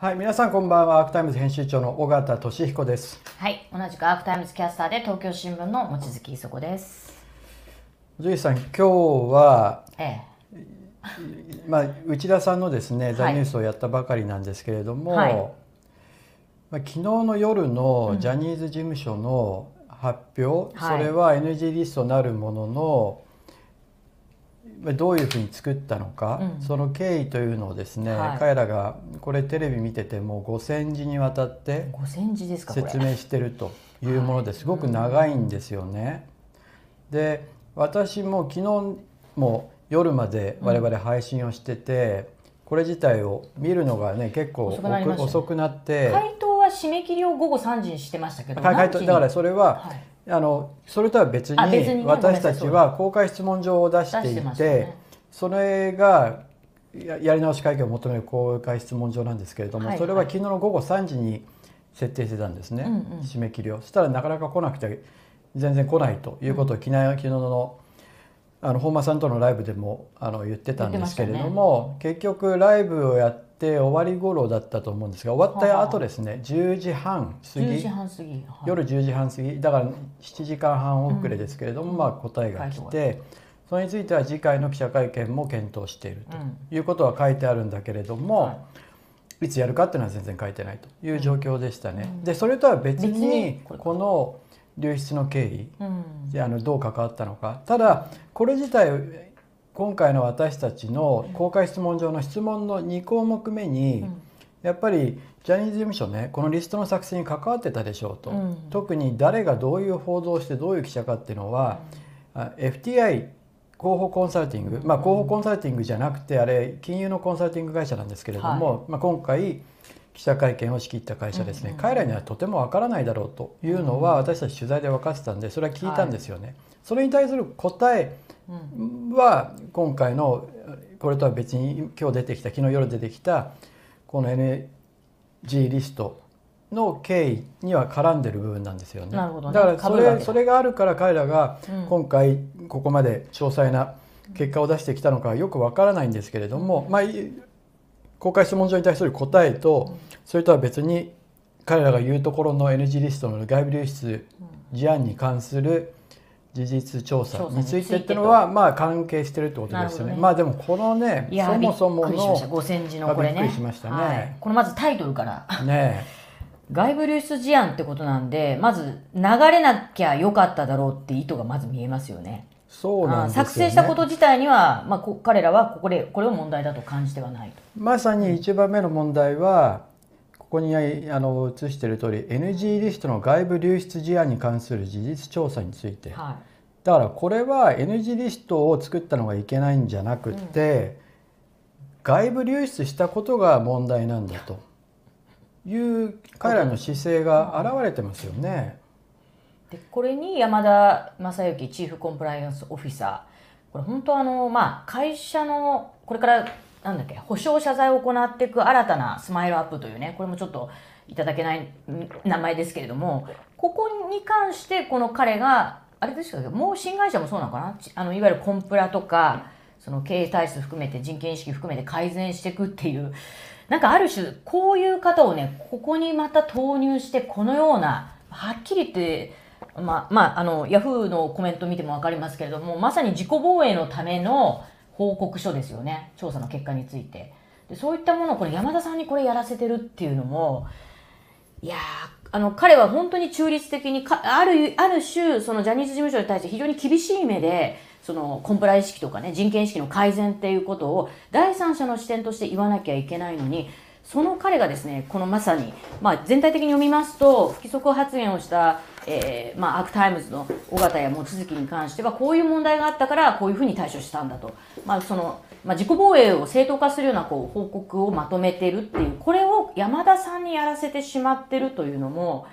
はい、皆さんこんばんは。アークタイムズ編集長の尾形聡彦です。はい、同じくアークタイムズキャスターで東京新聞の望月衣塑子です。ジュリさん、今日は、えまあ、内田さんのですね、はいザニュースをやったばかりなんですけれども、はいまあ、昨日の夜のジャニーズ事務所の発表、はいそれは NG リストなるものの、まあどういうふうに作ったのか、うん。その経緯というのをですね、はい。彼らがこれテレビ見てても5,000字にわたって。説明してるというものです。ごく長いんですよね。で私も昨日も夜まで我々配信をしてて、これ自体を見るのがね結構遅くなって、回答は締め切りを午後三時にしてましたけど、だからそれは、はいあのそれとは別に私たちは公開質問状を出していてそれがややり直し会見を求める公開質問状なんですけれども、はいそれは昨日の午後3時に設定してたんですね、締め切りを。そしたらなかなか来なくて全然来ないということを昨日,、昨日のあの本間さんとのライブでもあの言ってたんですけれども、結局ライブをやって終わり頃だったと思うんですが終わった後ですね10時半過ぎ。十時半過ぎ。はい。夜10時半過ぎ。だから7時間半遅れですけれども、うん。まあ、答えが来回て。それについては次回の記者会見も検討しているうん。ということは書いてあるんだけれども、、はい。つやるかっていうのは全然書いてないという状況でしたね。うん。でそれとは別別ににこの流出の経緯うん。あのどう関わったのか。ただこれ自体今回の私たちの公開質問状の質問の2項目目に、うん。やっぱりジャニーズ事務所ねこのリストの作成に関わってたでしょうと、うん。特に誰がどういう報道をしてどういう記者かっていうのは、あ FTI 広報コンサルティング、まあ、広報コンサルティングじゃなくてあれ金融のコンサルティング会社なんですけれども、まあ、今回記者会見を仕切った会社ですね、うんうん彼らにはとてもわからないだろうというのは私たち取材で分かってたんでそれは聞いたんですよね。それに対する答えうんは今回のこれとは別に今日出てきた昨日夜出てきたこの NG リストの経緯には絡んでる部分なんですよね。なるほどね。だからそれそれがあるから彼らがうん。今回ここまで詳細な結果を出してきたのかはよくわからないんですけれども、まあい公開質問状に対する答えとそれとは別に彼らが言うところの NG リストの外部流出事案に関する事実調査についてっていうのはまあ関係してるってことですよね。ねまあでもこのねそもそもびっく字のこれね。ねはいこのまずタイトルから。ね外部流出事案ってことなんでまず流れなきゃよかっただろうって意図がまず見えますよね。そうなんですよね。あ作成したこと自体には、まあ、こ彼らはここでこれを問題だと感じてはないと。まさに一番目の問題はここにあの映している通り NG リストの外部流出事案に関する事実調査について。はだからこれは NG リストを作ったのがいけないんじゃなくって、外部流出したことが問題なんだと。いう彼らの姿勢が現れてますよね。い、でこれに山田正幸チーフコンプライアンスオフィサー。これ本当あの、まあ、会社のこれからなんだっけ保証謝罪を行っていく新たなスマイルアップというねこれもちょっといただけない名前ですけれどもここに関してこの彼があれですけどもう新会社もそうなのかなあのいわゆるコンプラとかその経営体質含めて人権意識含めて改善していくっていうなんかある種こういう方をねここにまた投入してこのようなはっきり言ってまあまあ、あのヤフーのコメント見ても分かりますけれどもまさに自己防衛のための報告書ですよね。調査の結果について。でそういったものをこれ山田さんにこれやらせてるっていうのもいやあの彼は本当に中立的にかあるある種そのジャニーズ事務所に対して非常に厳しい目でそのコンプライ意識とかね人権意識の改善っていうことを第三者の視点として言わなきゃいけないのにその彼がですねこのまさに、まあ、全体的に読みますと不規則発言をした、えーまあ、アークタイムズの尾形や望月に関してはこういう問題があったからこういうふうに対処したんだと、まあそのまあ、自己防衛を正当化するようなこう報告をまとめてるっていうこれを山田さんにやらせてしまってるというのも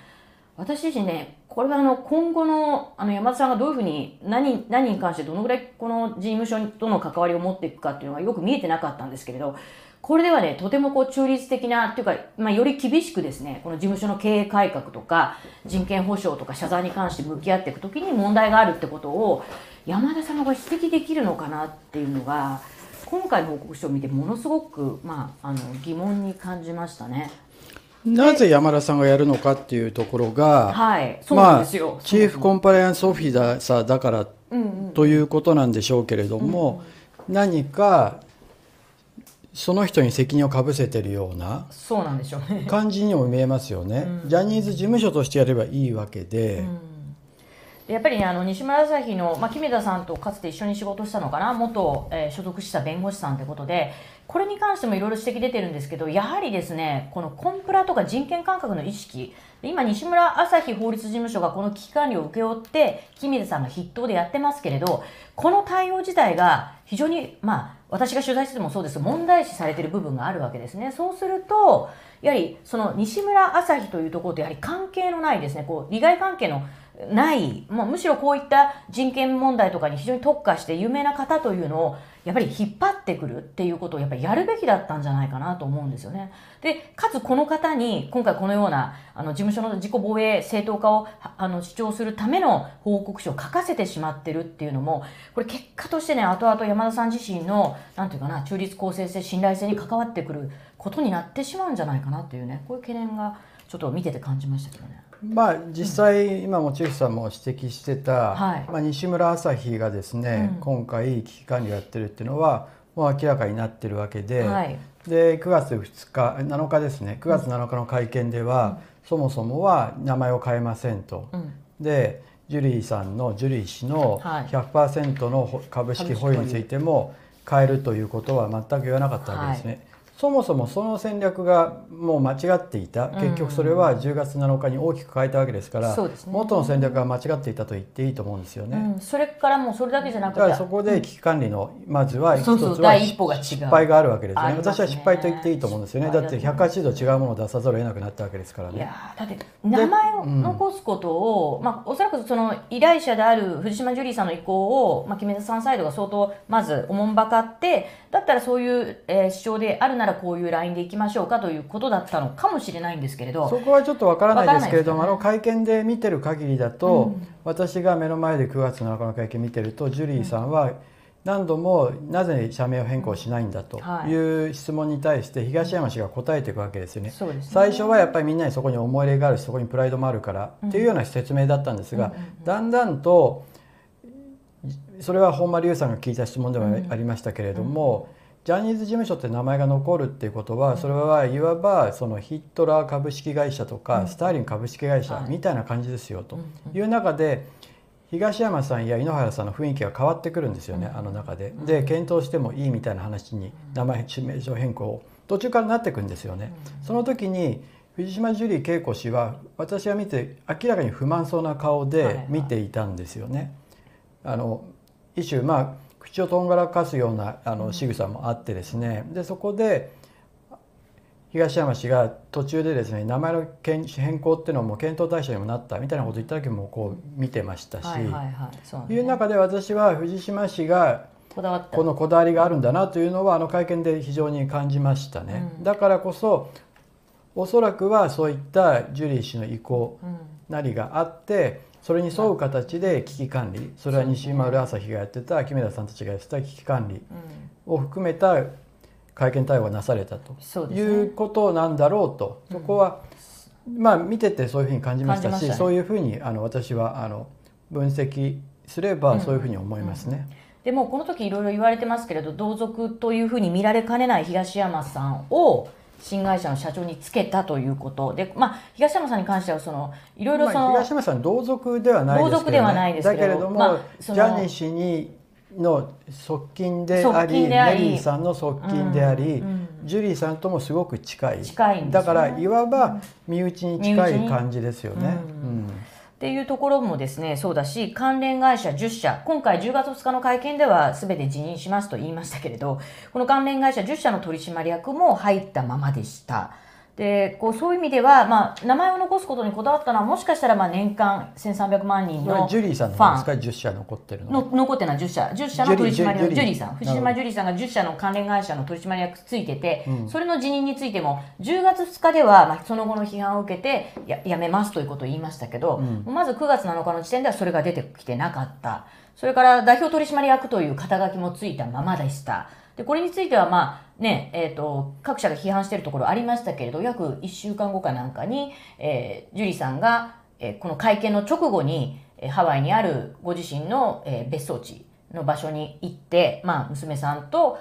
私自身ねこれはあの今後のあの山田さんがどういうふうに何何に関してどのぐらいこの事務所との関わりを持っていくかっていうのがよく見えてなかったんですけれどこれではねとてもこう中立的なっていうか、まあ、より厳しくですねこの事務所の経営改革とか人権保障とか謝罪に関して向き合っていくときに問題があるってことを山田さんが指摘できるのかなっていうのが今回の報告書を見てものすごく、まあ、あの疑問に感じましたね。なぜ山田さんがやるのかっていうところが、はい、そうなんまあ、ですよ。チーフコンプライアンスオフィサーだからということなんでしょうけれども、何かその人に責任をかぶせてるようなそうなんでしょうね。感じにも見えますよね、ジャニーズ事務所としてやればいいわけで、やっぱりねあの西村朝日の、まあ、木目田さんとかつて一緒に仕事したのかな？元、えー所属した弁護士さんということでこれに関してもいろいろ指摘出てるんですけどやはりですねこのコンプラとか人権感覚の意識今西村朝日法律事務所がこの危機管理を請け負って木目田さんが筆頭でやってますけれどこの対応自体が非常にまあ私が取材しててもそうです。問題視されてる部分があるわけですね。そうするとやはりその西村朝日というところとやはり関係のないですね。こう利害関係のない、もうむしろこういった人権問題とかに非常に特化して有名な方というのをやっぱり引っ張ってくるっていうことをやっぱりやるべきだったんじゃないかなと思うんですよね。で、かつこの方に今回このようなあの事務所の自己防衛正当化をあの主張するための報告書を書かせてしまってるっていうのも、これ結果としてね、後々山田さん自身の、なんていうかな、中立公正性、信頼性に関わってくることになってしまうんじゃないかなっていうね、こういう懸念がちょっと見てて感じましたけどね。まあ実際、今もチーフさんも指摘してた、はいまあ、西村朝日がですね、うん今回危機管理をやってるっていうのはもう明らかになってるわけで、はい。で9月2日7日ですね9月7日の会見では、そもそもは名前を変えませんと。うん。でジュリーさんのジュリー氏のはい100%のほ株式保有についても変えるということは全く言わなかったわけですね。そもそもその戦略がもう間違っていた。結局それは10月7日に大きく変えたわけですから、そうですね。元の戦略が間違っていたと言っていいと思うんですよね。うん、それからもうそれだけじゃなくて。そこで危機管理のまずは一つは第一歩が違う。失敗があるわけですね。ありますね。私は失敗と言っていいと思うんですよね。だって失敗だと180度違うものを出さざるを得なくなったわけですからいねだって名前を残すことを、まあ、おそらくその依頼者である藤島ジュリーさんの意向を、まあ、木目田さんサイドが相当まずおもんばかってだったらそういう、えー主張であるならこういうラインでいきましょうかということだったのかもしれないんですけれどそこはちょっとわからないですけれども、わあの会見で見てる限りだと、うん。私が目の前で9月7日の会見見てるとジュリーさんは何度もなぜ社名を変更しないんだとはい。いう質問に対して東山氏が答えていくわけですよね。そうですね。最初はやっぱりみんなにそこに思い入れがあるしそこにプライドもあるからっていうような説明だったんですが、だんだんとそれは本間龍さんが聞いた質問でもありましたけれども、ジャニーズ事務所って名前が残るっていうことはそれはいわばそのヒットラー株式会社とかスターリン株式会社みたいな感じですよと。いう中で東山さんや井ノ原さんの雰囲気が変わってくるんですよねあの中で。で検討してもいいみたいな話に名前指名書変更を途中からなっていくんですよね。その時に藤島ジュリー景子氏は私が見て明らかに不満そうな顔で見ていたんですよね。あの一種まあ口をとんがらかすようなあの仕草もあってですね。でそこで東山氏が途中でですね名前の変変更っていうのも検討対象にもなったみたいなことを言った時もこう見てましたし、はいはいはいそう中で私は藤島氏がこのこだわりがあるんだなというのはあの会見で非常に感じましたね、だからこそおそらくはそういったジュリー氏の意向うん。なりがあってそれに沿う形で危機管理。それは西丸朝日がやってた木目田さんたちがやってた危機管理うん。を含めた会見対応がなされたとそうですね。いうことなんだろうと。そこはまあ見ててそういうふうに感じましたしね。そういうふうにあの私はあの分析すればそういうふうに思いますね。でもこの時いろいろ言われてますけれど同族というふうに見られかねない東山さんを新会社の社長につけたということ。で、まあ、東山さんに関してはそのいろいろそまあ、の、東山さん同族ではないですけど、ね、同族ではないですけどだけれども、まあジャニー氏にの側近であ側りネリーさんの側近であり、うんうん。ジュリーさんともすごく近い。近いね。だからいわば身内に近い感じですよね。うんっていうところもですねそうだし関連会社10社今回10月2日の会見では全て辞任しますと言いましたけれどこの関連会社10社の取締役も入ったままでした。でこうそういう意味では、まあ、名前を残すことにこだわったのはもしかしたらまあ年間1300万人のジュリーさんのファン方ですか？10社残ってるのの残ってるのは10社10社の取締役。ジュリーさん。藤島ジュリーさんが10社の関連会社の取締役ついてて、それの辞任についても10月2日では、まあ、その後の批判を受けてややめますということを言いましたけど、まず9月7日の時点ではそれが出てきてなかった。それから代表取締役という肩書きもついたままでした。でこれについては、まあねえーと、各社が批判しているところありましたけれど約1週間後かなんかに、えー、ジュリーさんが、えー、この会見の直後に、えー、ハワイにあるご自身の、えー、別荘地の場所に行って、まあ、娘さんと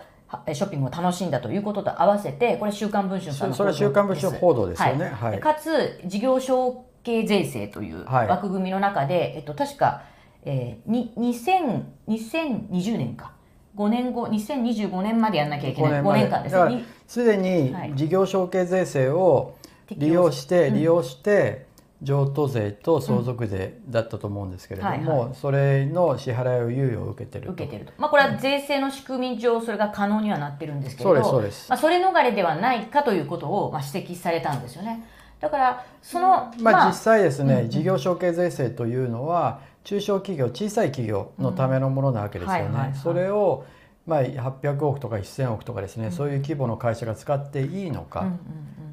ショッピングを楽しんだということと合わせてこれ「週刊文春」さんのそれは「週刊文春」報道ですよね、はい。はい、かつ事業承継税制という枠組みの中で、はい、えっと、確か、えー、に2000 2020年か5年後2025年までやんなきゃいけない。5, 5年間ですね。すでに事業承継税制を利用して、利用して譲渡税と相続税だったと思うんですけれども、それの支払いを猶予を受けてる受けてると、まあ、これは税制の仕組み上それが可能にはなってるんですけどそまあ、それ逃れではないかということを、まあ、指摘されたんですよね。だからその、まあ、実際ですね、うん、事業承継税制というのは中小企業小さい企業のためのものなわけですよね、それをまあ、800億とか1000億とかですね、うん、そういう規模の会社が使っていいのか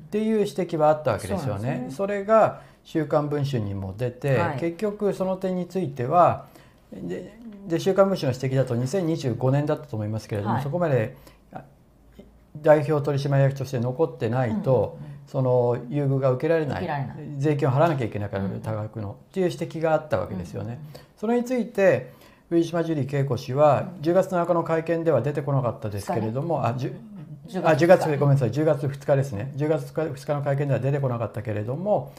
っていう指摘はあったわけですよね。そ、ね、れが週刊文春にも出て、はい、結局その点についてはでで週刊文春の指摘だと2025年だったと思いますけれども、はい、そこまで代表取締役として残ってないと、うんうんその優遇が受けられない。税金を払わなきゃいけないから多額の、っていう指摘があったわけですよね。それについて上島ジュリー恵子氏は10月7日の会見では出てこなかったですけれども、あ 10, あ10月ごめんなさい。10月2日ですね。10月2日の会見では出てこなかったけれども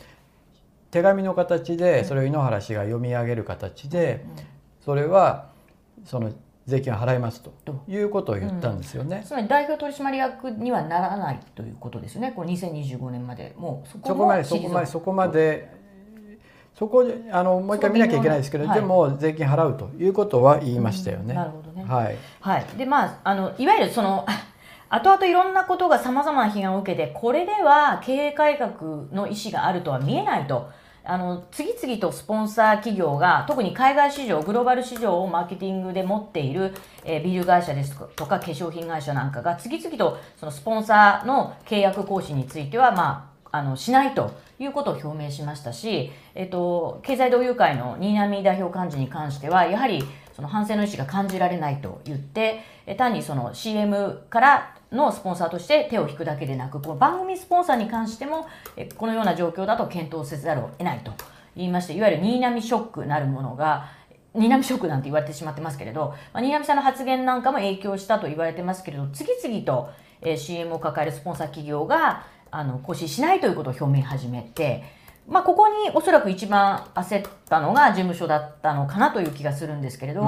手紙の形でそれを井ノ原氏が読み上げる形でそれはその税金を払いますということを言ったんですよね、うん、つまり代表取締役にはならないということですよねこれ2025年までもうそこまでそこまでそこまでそこであのもう一回見なきゃいけないですけど、はい、でも税金払うということは言いましたよね。うん、なるほどね。はい。はい。でまああのいわゆるその 後々いろんなことがさまざまな批判を受けてこれでは経営改革の意思があるとは見えないと。あの次々とスポンサー企業が特に海外市場グローバル市場をマーケティングで持っている、え、ビール会社ですとか化粧品会社なんかが次々とそのスポンサーの契約更新については、まあ、あのしないということを表明しましたし、えっと、経済同友会の新浪代表幹事に関してはやはりその反省の意思が感じられないと言って単にその CM からのスポンサーとして手を引くだけでなくこの番組スポンサーに関してもこのような状況だと検討せざるを得ないと言いましていわゆる新浪ショックなるものが新浪ショックなんて言われてしまってますけれど、まあ、新浪さんの発言なんかも影響したと言われてますけれど次々と、え CM を抱えるスポンサー企業があの更新しないということを表明始めて、まあ、ここにおそらく一番焦ったのが事務所だったのかなという気がするんですけれど、うん、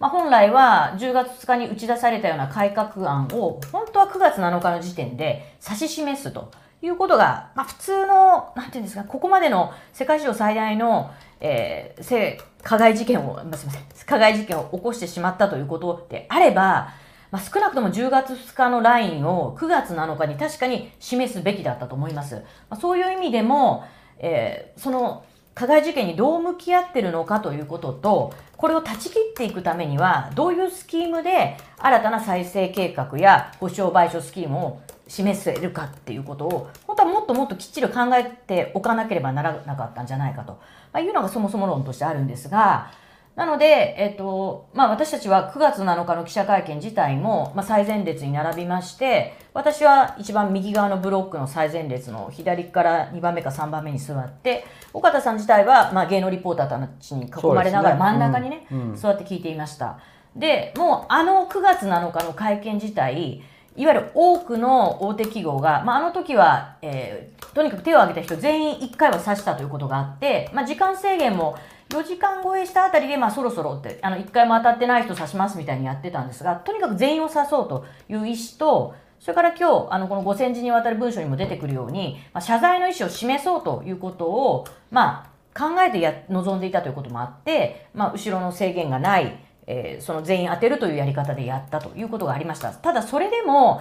まあ、本来は10月2日に打ち出されたような改革案を本当は9月7日の時点で指し示すということが、まあ、普通のなんていうんですかここまでの世界史上最大の、えー、性加害事件を、まあ、すみません加害事件を起こしてしまったということであればまあ、少なくとも10月2日のラインを9月7日に確かに示すべきだったと思います。まあ、そういう意味でも、えー、その加害事件にどう向き合ってるのかということと、これを断ち切っていくためには、どういうスキームで新たな再生計画や補償賠償スキームを示せるかっていうことを、本当はもっともっときっちり考えておかなければならなかったんじゃないかと、ま、いうのがそもそも論としてあるんですが、なので、えっと、まあ私たちは9月7日の記者会見自体も、まあ、最前列に並びまして、私は一番右側のブロックの最前列の左から2番目か3番目に座って、岡田さん自体は、まあ、芸能リポーターたちに囲まれながら真ん中にね、ねうんうん、座って聞いていました。で、もうあの9月7日の会見自体、いわゆる多くの大手企業が、まあ、あの時は、えー、とにかく手を挙げた人全員1回は指したということがあって、まあ、時間制限も4時間超えしたあたりで、まあ、そろそろってあの1回も当たってない人指しますみたいにやってたんですがとにかく全員を指そうという意思とそれから今日あのこの5000字にわたる文書にも出てくるように、まあ、謝罪の意思を示そうということを、まあ、考えてや望んでいたということもあって、まあ、後ろの制限がない、えー、その全員当てるというやり方でやったということがありました。ただそれでも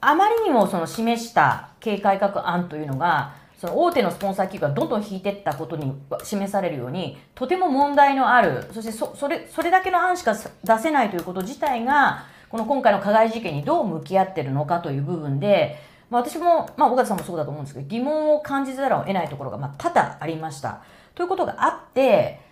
あまりにもその示した経営改革案というのがその大手のスポンサー企業がどんどん引いていったことに示されるようにとても問題のあるそしてそそれそれだけの案しか出せないということ自体がこの今回の加害事件にどう向き合ってるのかという部分で、まあ、私も、まあ、岡田さんもそうだと思うんですけど疑問を感じざるを得ないところがまあ多々ありました。ということがあって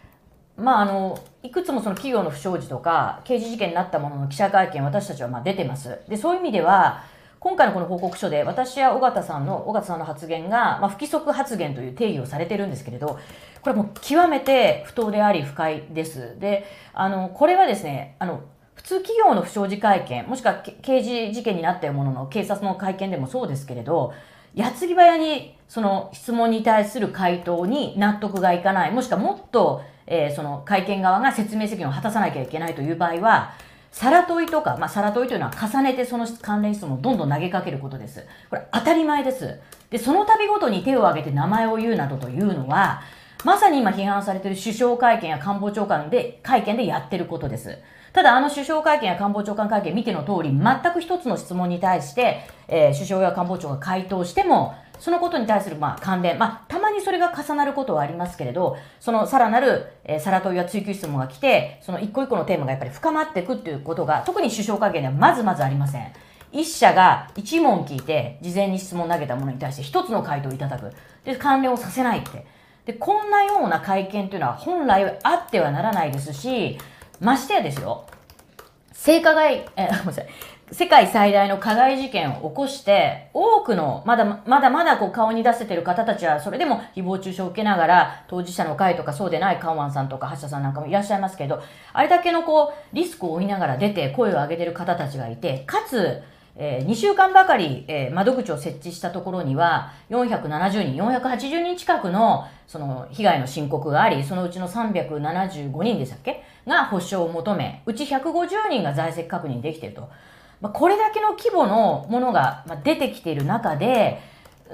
まあ、あのいくつもその企業の不祥事とか刑事事件になったものの記者会見私たちはま出てますでそういう意味では今回のこの報告書で私や尾形さんの尾形さんの発言が、まあ、不規則発言という定義をされてるんですけれどこれも極めて不当であり不快です。であのこれはですねあの普通企業の不祥事会見もしくは刑事事件になったものの警察の会見でもそうですけれど矢継ぎ早にその質問に対する回答に納得がいかないもしくはもっと、えー、その会見側が説明責任を果たさなきゃいけないという場合は皿問いとか、まあ、皿問いというのは重ねてその関連質問をどんどん投げかけることです。これ当たり前です。で、その度ごとに手を挙げて名前を言うなどというのは、まさに今批判されている首相会見や官房長官で、会見でやってることです。ただあの首相会見や官房長官会見見ての通り、全く一つの質問に対して、えー、首相や官房長が回答しても、そのことに対するまあ関連、まあ、たまにそれが重なることはありますけれど、そのさらなる、えー、さら問いや追求質問が来て、その一個一個のテーマがやっぱり深まっていくっていうことが、特に首相会見ではまずまずありません。一社が一問聞いて、事前に質問を投げたものに対して一つの回答をいただく。で、関連をさせないって。で、こんなような会見というのは本来あってはならないですし、ましてやですよ。性加害、え、ごめんなさい。世界最大の加害事件を起こして、多くの、まだまだまだこう顔に出せてる方たちは、それでも誹謗中傷を受けながら、当事者の会とかそうでないカンワンさんとか橋田さんなんかもいらっしゃいますけど、あれだけのこう、リスクを負いながら出て声を上げてる方たちがいて、かつ、えー、2週間ばかり、えー、窓口を設置したところには、470人、480人近くの、その、被害の申告があり、そのうちの375人でしたっけ？が保証を求め、うち150人が在籍確認できてると。まあ、これだけの規模のものが出てきている中で、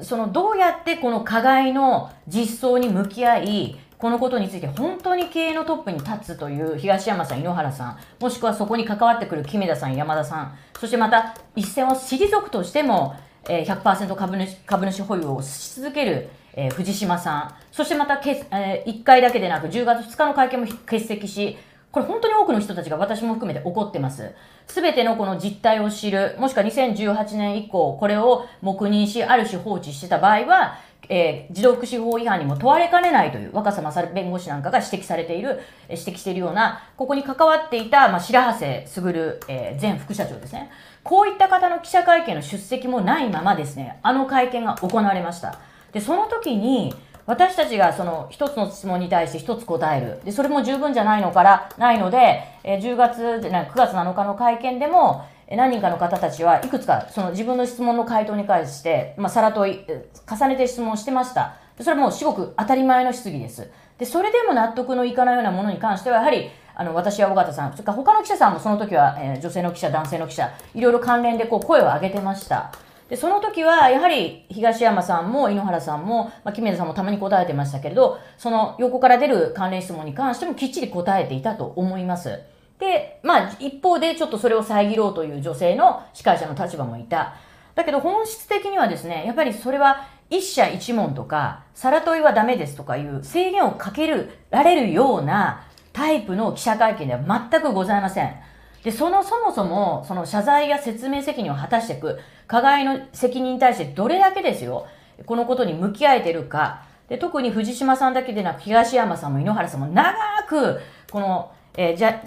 そのどうやってこの加害の実装に向き合い、このことについて本当に経営のトップに立つという東山さん、井ノ原さん、もしくはそこに関わってくる木目田さん、山田さん、そしてまた一線を退くとしても、え100%株主株主保有をし続ける、え藤島さん、そしてまたけ、え1回だけでなく10月2日の会見も欠席し、これ本当に多くの人たちが私も含めて怒ってます。すべてのこの実態を知る、もしくは2018年以降、これを黙認し、ある種放置してた場合は、えー、児童福祉法違反にも問われかねないという若狭勝弁護士なんかが指摘されている、指摘しているような、ここに関わっていた、まあ、白羽瀬卓、えー、前副社長ですね。こういった方の記者会見の出席もないままですね、あの会見が行われました。で、その時に、私たちがその一つの質問に対して一つ答える。で、それも十分じゃないのから、ないので、え、10月、な9月7日の会見でも、何人かの方たちはいくつかその自分の質問の回答に関して、まあ、さら問い、重ねて質問してました。それはもう至極当たり前の質疑です。で、それでも納得のいかないようなものに関しては、やはり、あの、私や尾形さん、それから他の記者さんもその時は、えー、女性の記者、男性の記者、いろいろ関連でこう声を上げてました。で、その時は、やはり東山さんも井ノ原さんも、まあ、木目さんもたまに答えてましたけれど、その横から出る関連質問に関してもきっちり答えていたと思います。で、まあ、一方でちょっとそれを遮ろうという女性の司会者の立場もいた。だけど本質的にはですね、やっぱりそれは一社一問とか、さら問いはダメですとかいう制限をかけるられるようなタイプの記者会見では全くございません。で、そのそもそも、その謝罪や説明責任を果たしていく、加害の責任に対してどれだけですよ、このことに向き合えてるか。で、特に藤島さんだけでなく、東山さんも井ノ原さんも長く、このえー、じゃ、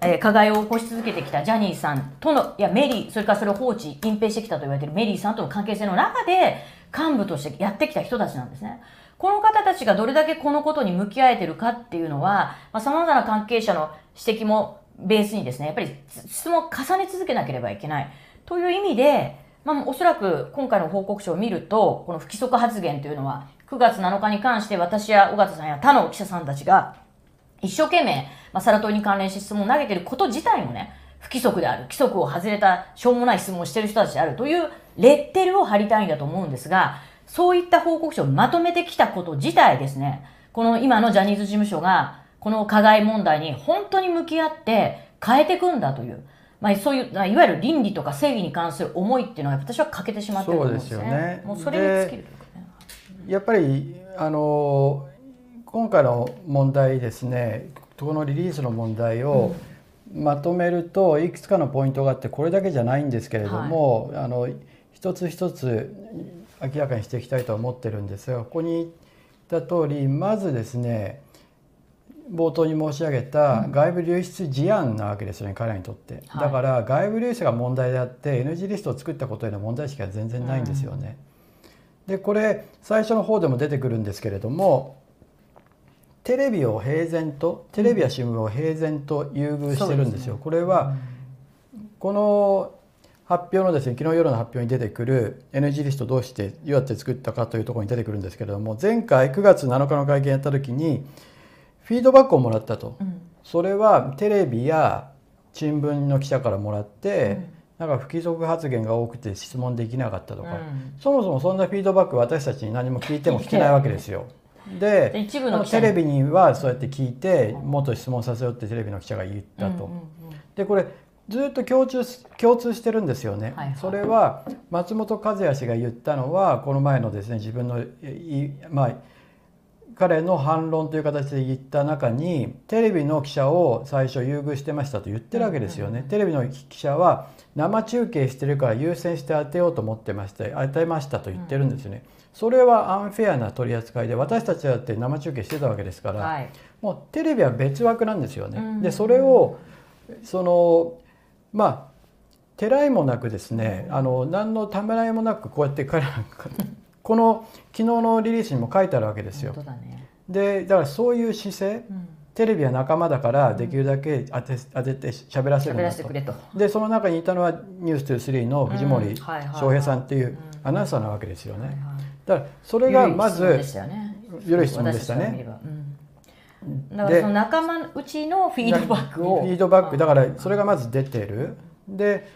えー、加害を起こし続けてきたジャニーさんとの、いや、メリー、それからそれを放置、隠蔽してきたと言われているメリーさんとの関係性の中で、幹部としてやってきた人たちなんですね。この方たちがどれだけこのことに向き合えてるかっていうのは、まあ、様々な関係者の指摘もベースにですね、やっぱり質問を重ね続けなければいけない。という意味で、まあ、おそらく今回の報告書を見ると、この不規則発言というのは、9月7日に関して私や尾形さんや他の記者さんたちが、一生懸命、まあ、サラトイに関連して質問を投げてること自体もね、不規則である、規則を外れたしょうもない質問をしてる人たちであるというレッテルを貼りたいんだと思うんですが、そういった報告書をまとめてきたこと自体ですね、この今のジャニーズ事務所が、この加害問題に本当に向き合って変えていくんだという、まあ、そういう、いわゆる倫理とか正義に関する思いっていうのが私は欠けてしまってると思うんですね。そうですよね。もうそれに尽きるね。やっぱり、あの今回の問題ですねこのリリースの問題をまとめるといくつかのポイントがあってこれだけじゃないんですけれども、はい、あの一つ一つ明らかにしていきたいと思ってるんですがここに言った通りまずですね冒頭に申し上げた外部流出事案なわけですよね、彼らにとって、はい。だから外部流出が問題であって NG リストを作ったことへの問題意識が全然ないんですよね。でこれ最初の方でも出てくるんですけれどもテレビを平然とテレビや新聞を平然と優遇してるんですよ。これはこの発表のですね昨日夜の発表に出てくる NG リストどうしてどうやって作ったかというところに出てくるんですけれども前回9月7日の会見やった時にフィードバックをもらったと、うん。それはテレビや新聞の記者からもらって、なんか不規則発言が多くて質問できなかったとか、うん。そもそもそんなフィードバック私たちに何も聞いても聞けないわけですよ。でで一部このテレビにはそうやって聞いてもっと質問させようってテレビの記者が言ったと。うんうんうんでこれずっと共通し共通してるんですよね、はいはい。それは松本和也氏が言ったのはこの前のですね自分のいまあ彼の反論という形で言った中にテレビの記者を最初優遇してましたと言ってるわけですよね、テレビの記者は生中継してるから優先して当てようと思ってまして当てましたと言ってるんですよね、それはアンフェアな取り扱いで私たちだって生中継してたわけですから、はい。もうテレビは別枠なんですよね。うんでそれをそのまあてらいもなくですねあの何のためらいもなくこうやって彼らこの昨日のリリースにも書いてあるわけですよ。ね。でだからそういう姿勢うん。テレビは仲間だからできるだけ当て当てて喋らせるんだと。でその中にいたのは「ニュース2 3の藤森翔平さんっていううん。アナウンサーなわけですよね。はいはい。だからそれがまず緩い質問でしたよい質問でしたね。だからその仲間内のフィードバックを。フィードバックだからそれがまず出てる。で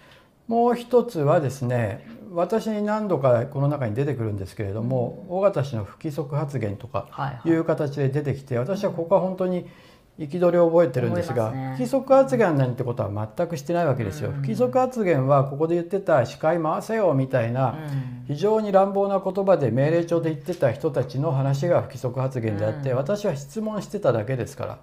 もう一つはですね私に何度かこの中に出てくるんですけれども尾形氏の不規則発言とかはいはい。いう形で出てきて私はここは本当に憤りを覚えてるんですがね。不規則発言なんてことは全くしてないわけですよ。うん。不規則発言はここで言ってた司会回せよみたいなうん。非常に乱暴な言葉で命令調で言ってた人たちの話が不規則発言であって、うん。私は質問してただけですから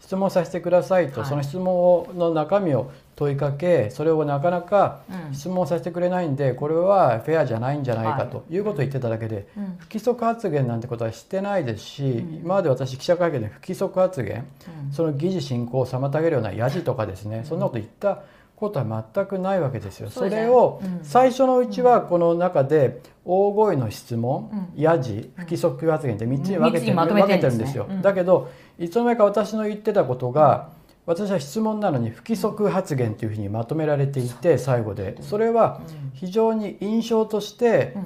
質問させてくださいと、はい。その質問をの中身を問いかけそれをなかなかうん。質問させてくれないんでこれはフェアじゃないんじゃないかはということを言ってただけで、うん。不規則発言なんてことはしてないですし、うん。今まで私記者会見で不規則発言うん。その議事進行を妨げるようなやじとかですね、そんなこと言ったことは全くないわけですよ。それをうん。最初のうちはこの中で大声の質問、うん。やじ不規則発言って3つに分けて,、分けてるんですよ。うん。だけどいつの間にか私の言ってたことが私は質問なのに不規則発言というふうにまとめられていて最後で。それは非常に印象として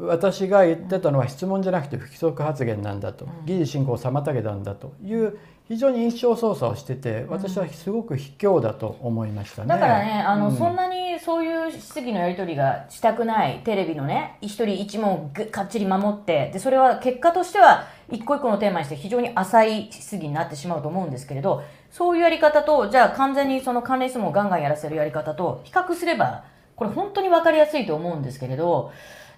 私が言ってたのは質問じゃなくて不規則発言なんだと。うん。議事進行を妨げたんだという非常に印象操作をしてて私はすごく卑怯だと思いましたね。だからねあの、うんそんなにそういう質疑のやり取りがしたくないテレビのね一人一問ぐかっちり守ってでそれは結果としては一個一個のテーマにして非常に浅い質疑になってしまうと思うんですけれどそういうやり方とじゃあ完全にその関連質問をガンガンやらせるやり方と比較すればこれ本当に分かりやすいと思うんですけれど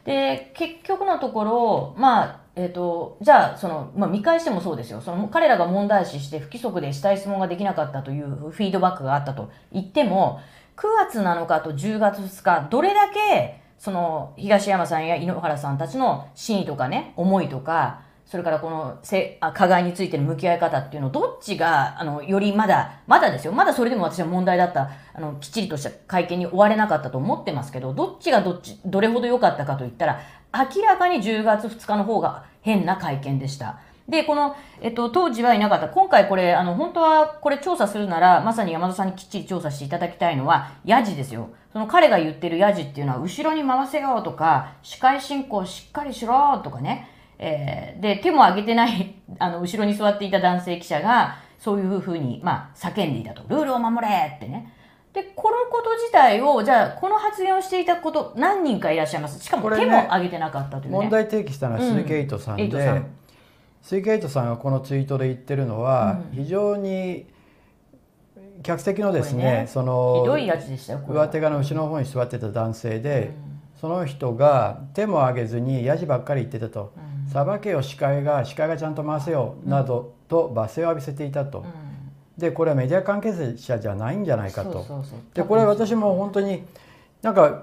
で結局のところまあえー、とじゃあその、まあ、見返してもそうですよ。その彼らが問題視して不規則でしたい質問ができなかったというフィードバックがあったと言っても9月7日と10月2日どれだけその東山さんや井ノ原さんたちの真意とかね思いとかそれからこのせあ加害についての向き合い方っていうのどっちがあのよりまだまだですよまだそれでも私は問題だったあのきっちりとした会見に終われなかったと思ってますけどどっちがどっちどれほど良かったかといったら明らかに10月2日の方が変な会見でした。で、この、えっと、当時はいなかった。今回これ、あの、本当はこれ調査するなら、まさに山田さんにきっちり調査していただきたいのは、ヤジですよ。その彼が言ってるヤジっていうのは、後ろに回せよとか、司会進行しっかりしろとかね。えーで、手も挙げてない、あの、後ろに座っていた男性記者が、そういうふうに、まあ、叫んでいたと。ルールを守れってね。で、このこと自体を、じゃあ、この発言をしていたこと、何人かいらっしゃいます。しかもこれね手も挙げてなかったというね。問題提起したのは鈴木エイトさんで、うんさん鈴木エイトさんがこのツイートで言ってるのは、うん非常に客席のですねねそのひどいやつでした上手側の後ろの方に座ってた男性で、その人が手も挙げずにヤジばっかり言ってたとうん「さばけよ司会が司会がちゃんと回せよ」などと罵声を浴びせていたと。でこれはメディア関係者じゃないんじゃないかと。でこれ私も本当になんか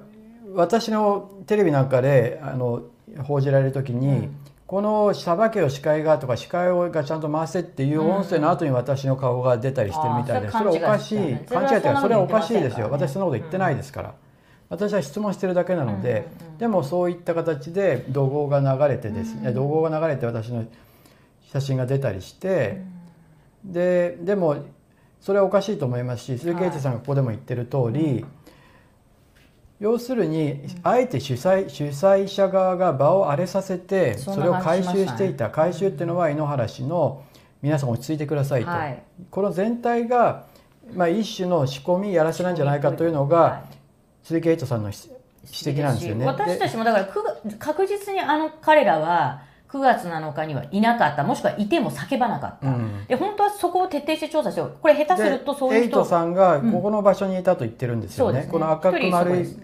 私のテレビなんかであの報じられる時に、うん。ここのさばけよ司会がとか司会がちゃんと回せっていう音声の後に私の顔が出たりしてるみたいで、それはおかしい。勘違いってそれはおかしいですよ。私そんなこと言ってないですから、私は質問してるだけなので、でもそういった形で怒号が流れてですね、怒号が流れて私の写真が出たりして、ででもそれはおかしいと思いますし鈴木英二さんがここでも言ってる通り、要するにあえて主催主催者側が場を荒れさせてそれを回収していた回収っていうのは井ノ原氏の皆さん落ち着いてくださいと、はい。この全体が、まあ、一種の仕込みやらせなんじゃないかというのはがい鈴木エイトさんの指指摘なんですよね。私たでちもだから確実にあの彼らは9月7日にはいなかったもしくはいても叫ばなかった、うん。で本当はそこを徹底して調査してこれ下手するとそういう人。エイトさんがここの場所にいたと言ってるんですよね。そうですね。この赤く丸い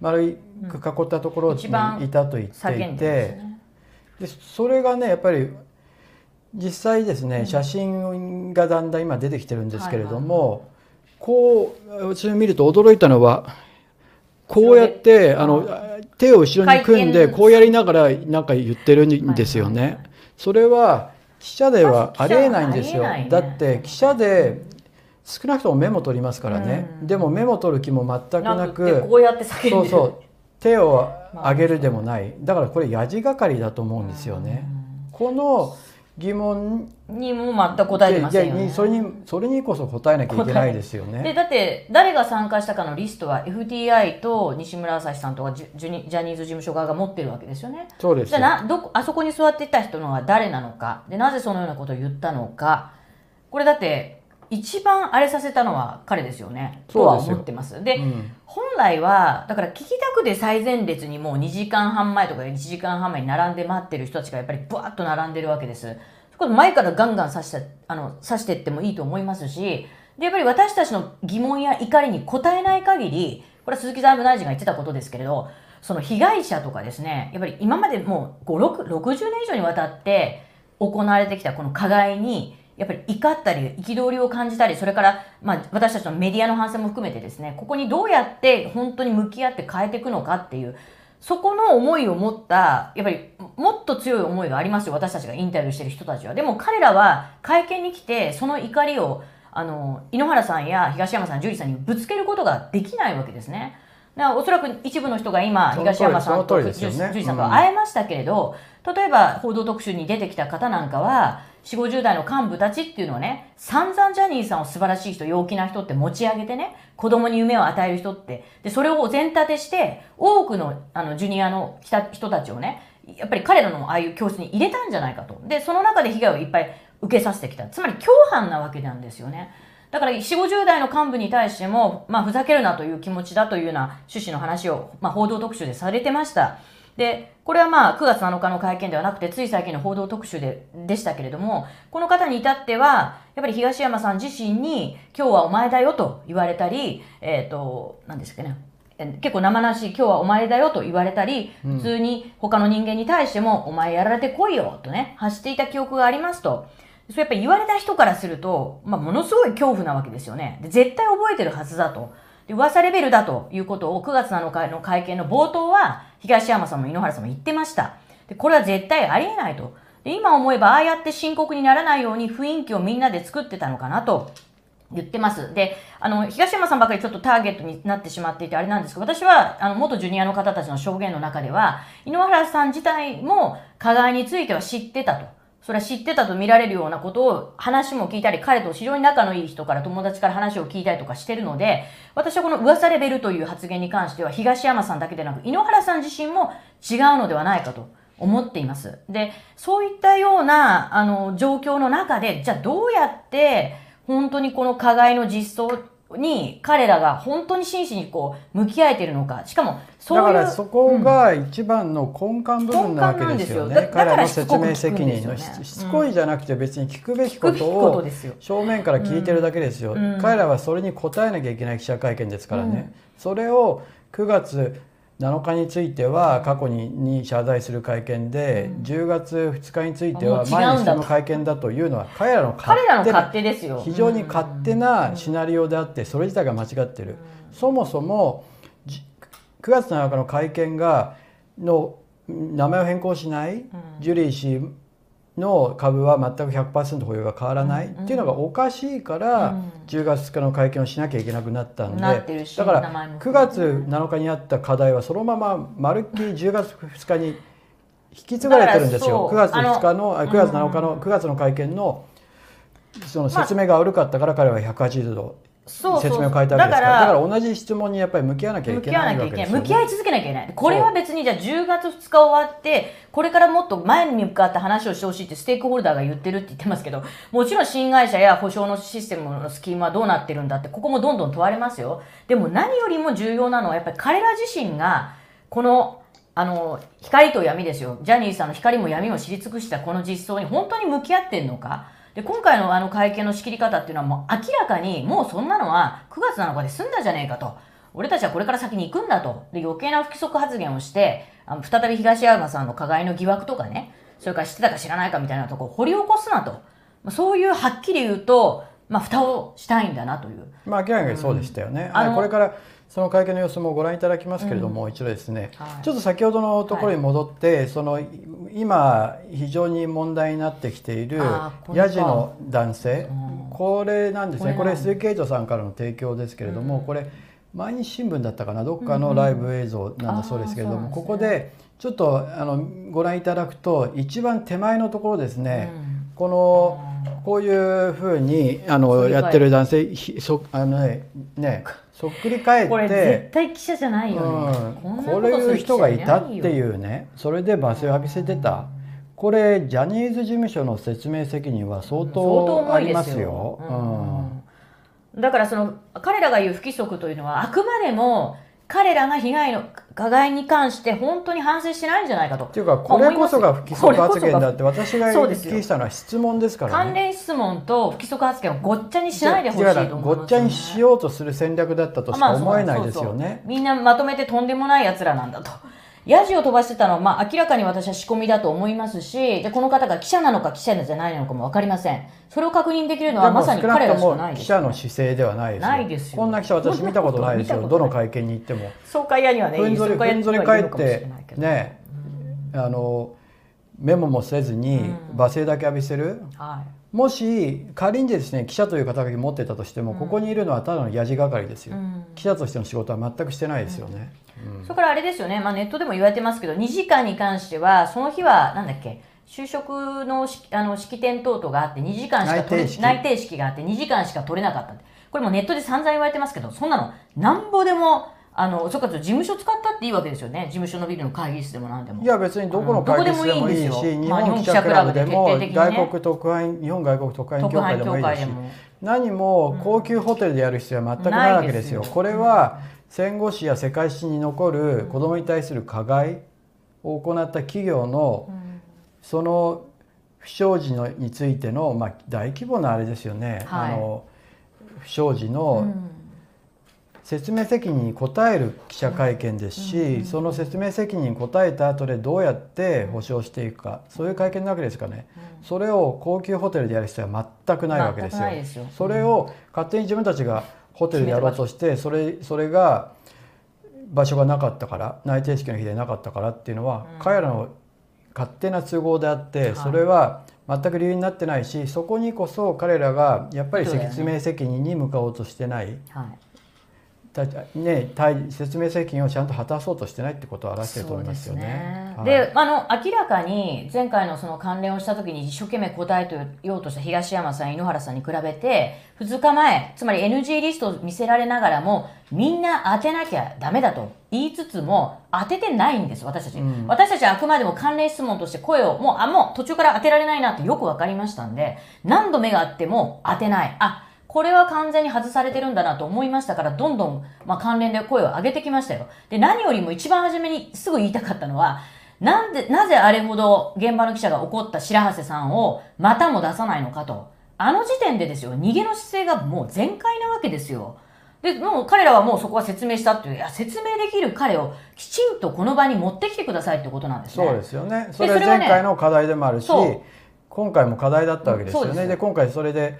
丸く囲ったところにいたと言っていて、ですね。でそれがねやっぱり実際ですね、写真がだんだん今出てきてるんですけれども、こう私を見ると驚いたのはこうやってあの手を後ろに組んでこうやりながらなんか言ってるんですよね。それは記者ではありえないんですよ。だって記者で少なくともメモ取りますからね。でもメモ取る気も全くななくこうやって叫んそうそう。手を上げるでもない。だからこれやじがかりだと思うんですよね。この疑問にも全く答えてませんよね。ででそれにそれにこそ答えなきゃいけないですよでね。だって誰が参加したかのリストは FTI と西村朝日さんとかジュジュニジャニーズ事務所側が持ってるわけですよね。そうですよ。じゃあなどこあそこに座っていた人のは誰なのか。でなぜそのようなことを言ったのか。これだって一番荒れさせたのは彼ですよね。とは思ってます。でうん本来はだから聞きたくて最前列にもう2時間半前とか1時間半前に並んで待ってる人たちがやっぱりブワーッと並んでるわけです。こで前からガンガン刺してあの刺してってもいいと思いますしでやっぱり私たちの疑問や怒りに答えない限りこれは鈴木財務大臣が言ってたことですけれどその被害者とかですねやっぱり今までもう5 6 60年以上にわたって行われてきたこの加害にやっぱり怒ったり憤りを感じたりそれから、まあ、私たちのメディアの反省も含めてですねここにどうやって本当に向き合って変えていくのかっていうそこの思いを持ったやっぱりもっと強い思いがありますよ私たちがインタビューしてる人たちはでも彼らは会見に来てその怒りをあの井ノ原さんや東山さん樹里さんにぶつけることができないわけですね。だからおそらく一部の人が今東山さんとその通りですよねさんとうん会えましたけれど、例えば報道特集に出てきた方なんかは4 5 0代の幹部たちっていうのはね散々ジャニーさんを素晴らしい人陽気な人って持ち上げてね子供に夢を与える人ってでそれを全立てして多くのあのジュニアの人人たちをねやっぱり彼らのああいう教室に入れたんじゃないかとでその中で被害をいっぱい受けさせてきたつまり共犯なわけなんですよね。だから4 5 0代の幹部に対しても、まあ、ふざけるなという気持ちだというような趣旨の話を、まあ、報道特集でされてました。で、これはまあ9月7日の会見ではなくて、つい最近の報道特集ででしたけれども、この方に至っては、やっぱり東山さん自身に、今日はお前だよと言われたり、えっ、と、何ですかね、え結構生々しい今日はお前だよと言われたり、普通に他の人間に対しても、お前やられてこいよとね、発していた記憶がありますと。それやっぱり言われた人からすると、まあ、ものすごい恐怖なわけですよね。で絶対覚えてるはずだと。で噂レベルだということを9月7日の会見の冒頭は東山さんも井ノ原さんも言ってました。でこれは絶対ありえないと。で今思えばああやって深刻にならないように雰囲気をみんなで作ってたのかなと。言ってます。で、あの、東山さんばかりちょっとターゲットになってしまっていてあれなんですけど、私は、あの、元ジュニアの方たちの証言の中では、井ノ原さん自体も加害については知ってたと。それは知ってたと見られるようなことを話も聞いたり、彼と非常に仲のいい人から友達から話を聞いたりとかしてるので、私はこの噂レベルという発言に関しては、東山さんだけでなく、井ノ原さん自身も違うのではないかと。思っています。で、そういったような、あの、状況の中で、じゃあどうやって、本当にこの加害の実装に彼らが本当に真摯にこう向き合えているのか。しかもそういうだからそこが一番の根幹部分なわけですよ。ね、根幹なんよだ彼らの説明責任のしねししつこいじゃなくて別に聞くべきことを正面から聞いてるだけですよ、うん。彼らはそれに答えなきゃいけない記者会見ですからね、それを9月7日については過去にに謝罪する会見で、10月2日については前にしての会見だというのは彼らの勝彼らの手な勝手ですよ。非常に勝手なシナリオであってそれ自体が間違ってる、そもそもじ9月7日の会見がの名前を変更しない、ジュリー氏の株は全く100%保有が変わらないっていうのがおかしいから、うん。10月2日の会見をしなきゃいけなくなったんで。だから名前も9月7日にあった課題はそのまままるっきり10月2日に引き継がれてるんですよ。9月だからそう2日のああの9月7日の9月の会見のその説明が悪かったから彼は180度そう説明を変えたわけですから。だからら同じ質問にやっぱり向き合わなきゃいけなないわけですよね。向き合い続けなきゃいけない。これは別にじゃあ10月2日終わってこれからもっと前に向かって話をしてほしいってステークホルダーが言ってるって言ってますけどもちろん新会社や保証のシステムのスキームはどうなってるんだってここもどんどん問われますよ。でも何よりも重要なのはやっぱり彼ら自身がこのあの光と闇ですよ。ジャニーさんの光も闇も知り尽くしたこの実相に本当に向き合ってんのか？で今回のあの会見の仕切り方っていうのはもう明らかにもうそんなのは9月7日で済んだじゃねえかと。俺たちはこれから先に行くんだと。で余計な不規則発言をしてあの再び東山さんの加害の疑惑とかねそれから知ってたか知らないかみたいなところを掘り起こすなと。まあそういうはっきり言うと、まあ、蓋をしたいんだなという。まあ明らかにそうでしたよね、あのはいこれからその会見の様子もご覧いただきますけれども、一度ですね、はい。ちょっと先ほどのところに戻って、その今非常に問題になってきているヤジの男性。うん。これなんですね。ここれ鈴木エイトさんからの提供ですけれども、これ毎日新聞だったかな？どっかのライブ映像なんだそうですけれども、うんうんあーここでちょっとあのご覧いただくと一番手前のところですね、このこういうふうにあのやってる男性ひそあのねねそっくり返っこれ絶て、対記者じゃないよね、うん、こういう人がいたってういうね。それで罵声を浴びせてた。これジャニーズ事務所の説明責任は相相当当ありますよ。だからその彼らが言う不規則というのはあくまでも彼らが被害の加害に関して本当に反省してないんじゃないかとっていうかこれこそが不規則発言だって私がそうですよ聞いたのは質問ですからね。関連質問と不規則発言をごっちゃにしないでほしいと思いますよ、ね、ごっちゃにしようとする戦略だったとしか思えないですよね。みんなまとめてとんでもない奴らなんだと。ヤジを飛ばしてたのは、まあ、明らかに私は仕込みだと思いますしでこの方が記者なのか記者じゃないのかも分かりませんそれを確認できるのはまさに彼らしかない記者の姿勢ではないですよ。ないですよこんな記者私見たことないですよ。どの会見に行っても。総会屋にはねふんぞりふん返ってね、あのメモもせずに罵声だけ浴びせる。はいもし仮にですね記者という肩書き持ってたとしても、ここにいるのはただのやじ係ですよ、うん。記者としての仕事は全くしてないですよね、それからあれですよね、まあ、ネットでも言われてますけど2時間に関してはその日はなんだっけ就職のしあの式典等々があって2時間しか取れ内定式。内定式があって2時間しか取れなかったこれもネットで散々言われてますけどそんなのなんぼでもあのそっか事務所使ったっていいわけですよね。事務所のビルの会議室でもなんでも。いや別にどこの会議室でもいいし、うん日本記者クラブでも、外国特派員日本外国特派員協会でもいいですし何も高級ホテルでやる必要は全くないわけですよ。すよこれは戦後史や世界史に残る子どもに対する加害を行った企業のその不祥事のについての、まあ、大規模なあれですよね、はい。あの不祥事うのん説明責任に応える記者会見ですし、その説明責任に応えた後でどうやって保証していくかそういう会見なわけですかね、それを高級ホテルでやる必要は全くないわけですよ。すよ。それを勝手に自分たちがホテルでやろうとしてそれそれが場所がなかったから内定式の日でなかったからっていうのは、彼らの勝手な都合であって、はい。それは全く理由になってないしそこにこそ彼らがやっぱり説明責任に向かおうとしてない。はい。たね、対説明責任をちゃんと果たそうとしてないってことを表していると思いますよね。はい。であの明らかに前回のその関連をした時に一生懸命答えようとした東山さん井ノ原さんに比べて2日前つまり NG リストを見せられながらもみんな当てなきゃダメだと言いつつも当ててないんです私たち、うん。私たちはあくまでも関連質問として声をもうあもう途中から当てられないなってよく分かりましたんで何度目があっても当てない。あこれは完全に外されてるんだなと思いましたからどんどん、まあ、関連で声を上げてきましたよ。で何よりも一番初めにすぐ言いたかったのはなんでなぜあれほど現場の記者が怒った白羽さんをまたも出さないのかと。あの時点でですよ逃げの姿勢がもう全開なわけですよ。でもう彼らはもうそこは説明したっていういや説明できる彼をきちんとこの場に持ってきてくださいってことなんですね。そうですよね。それは前回の課題でもあるし、そう。今回も課題だったわけですよね。で今回それで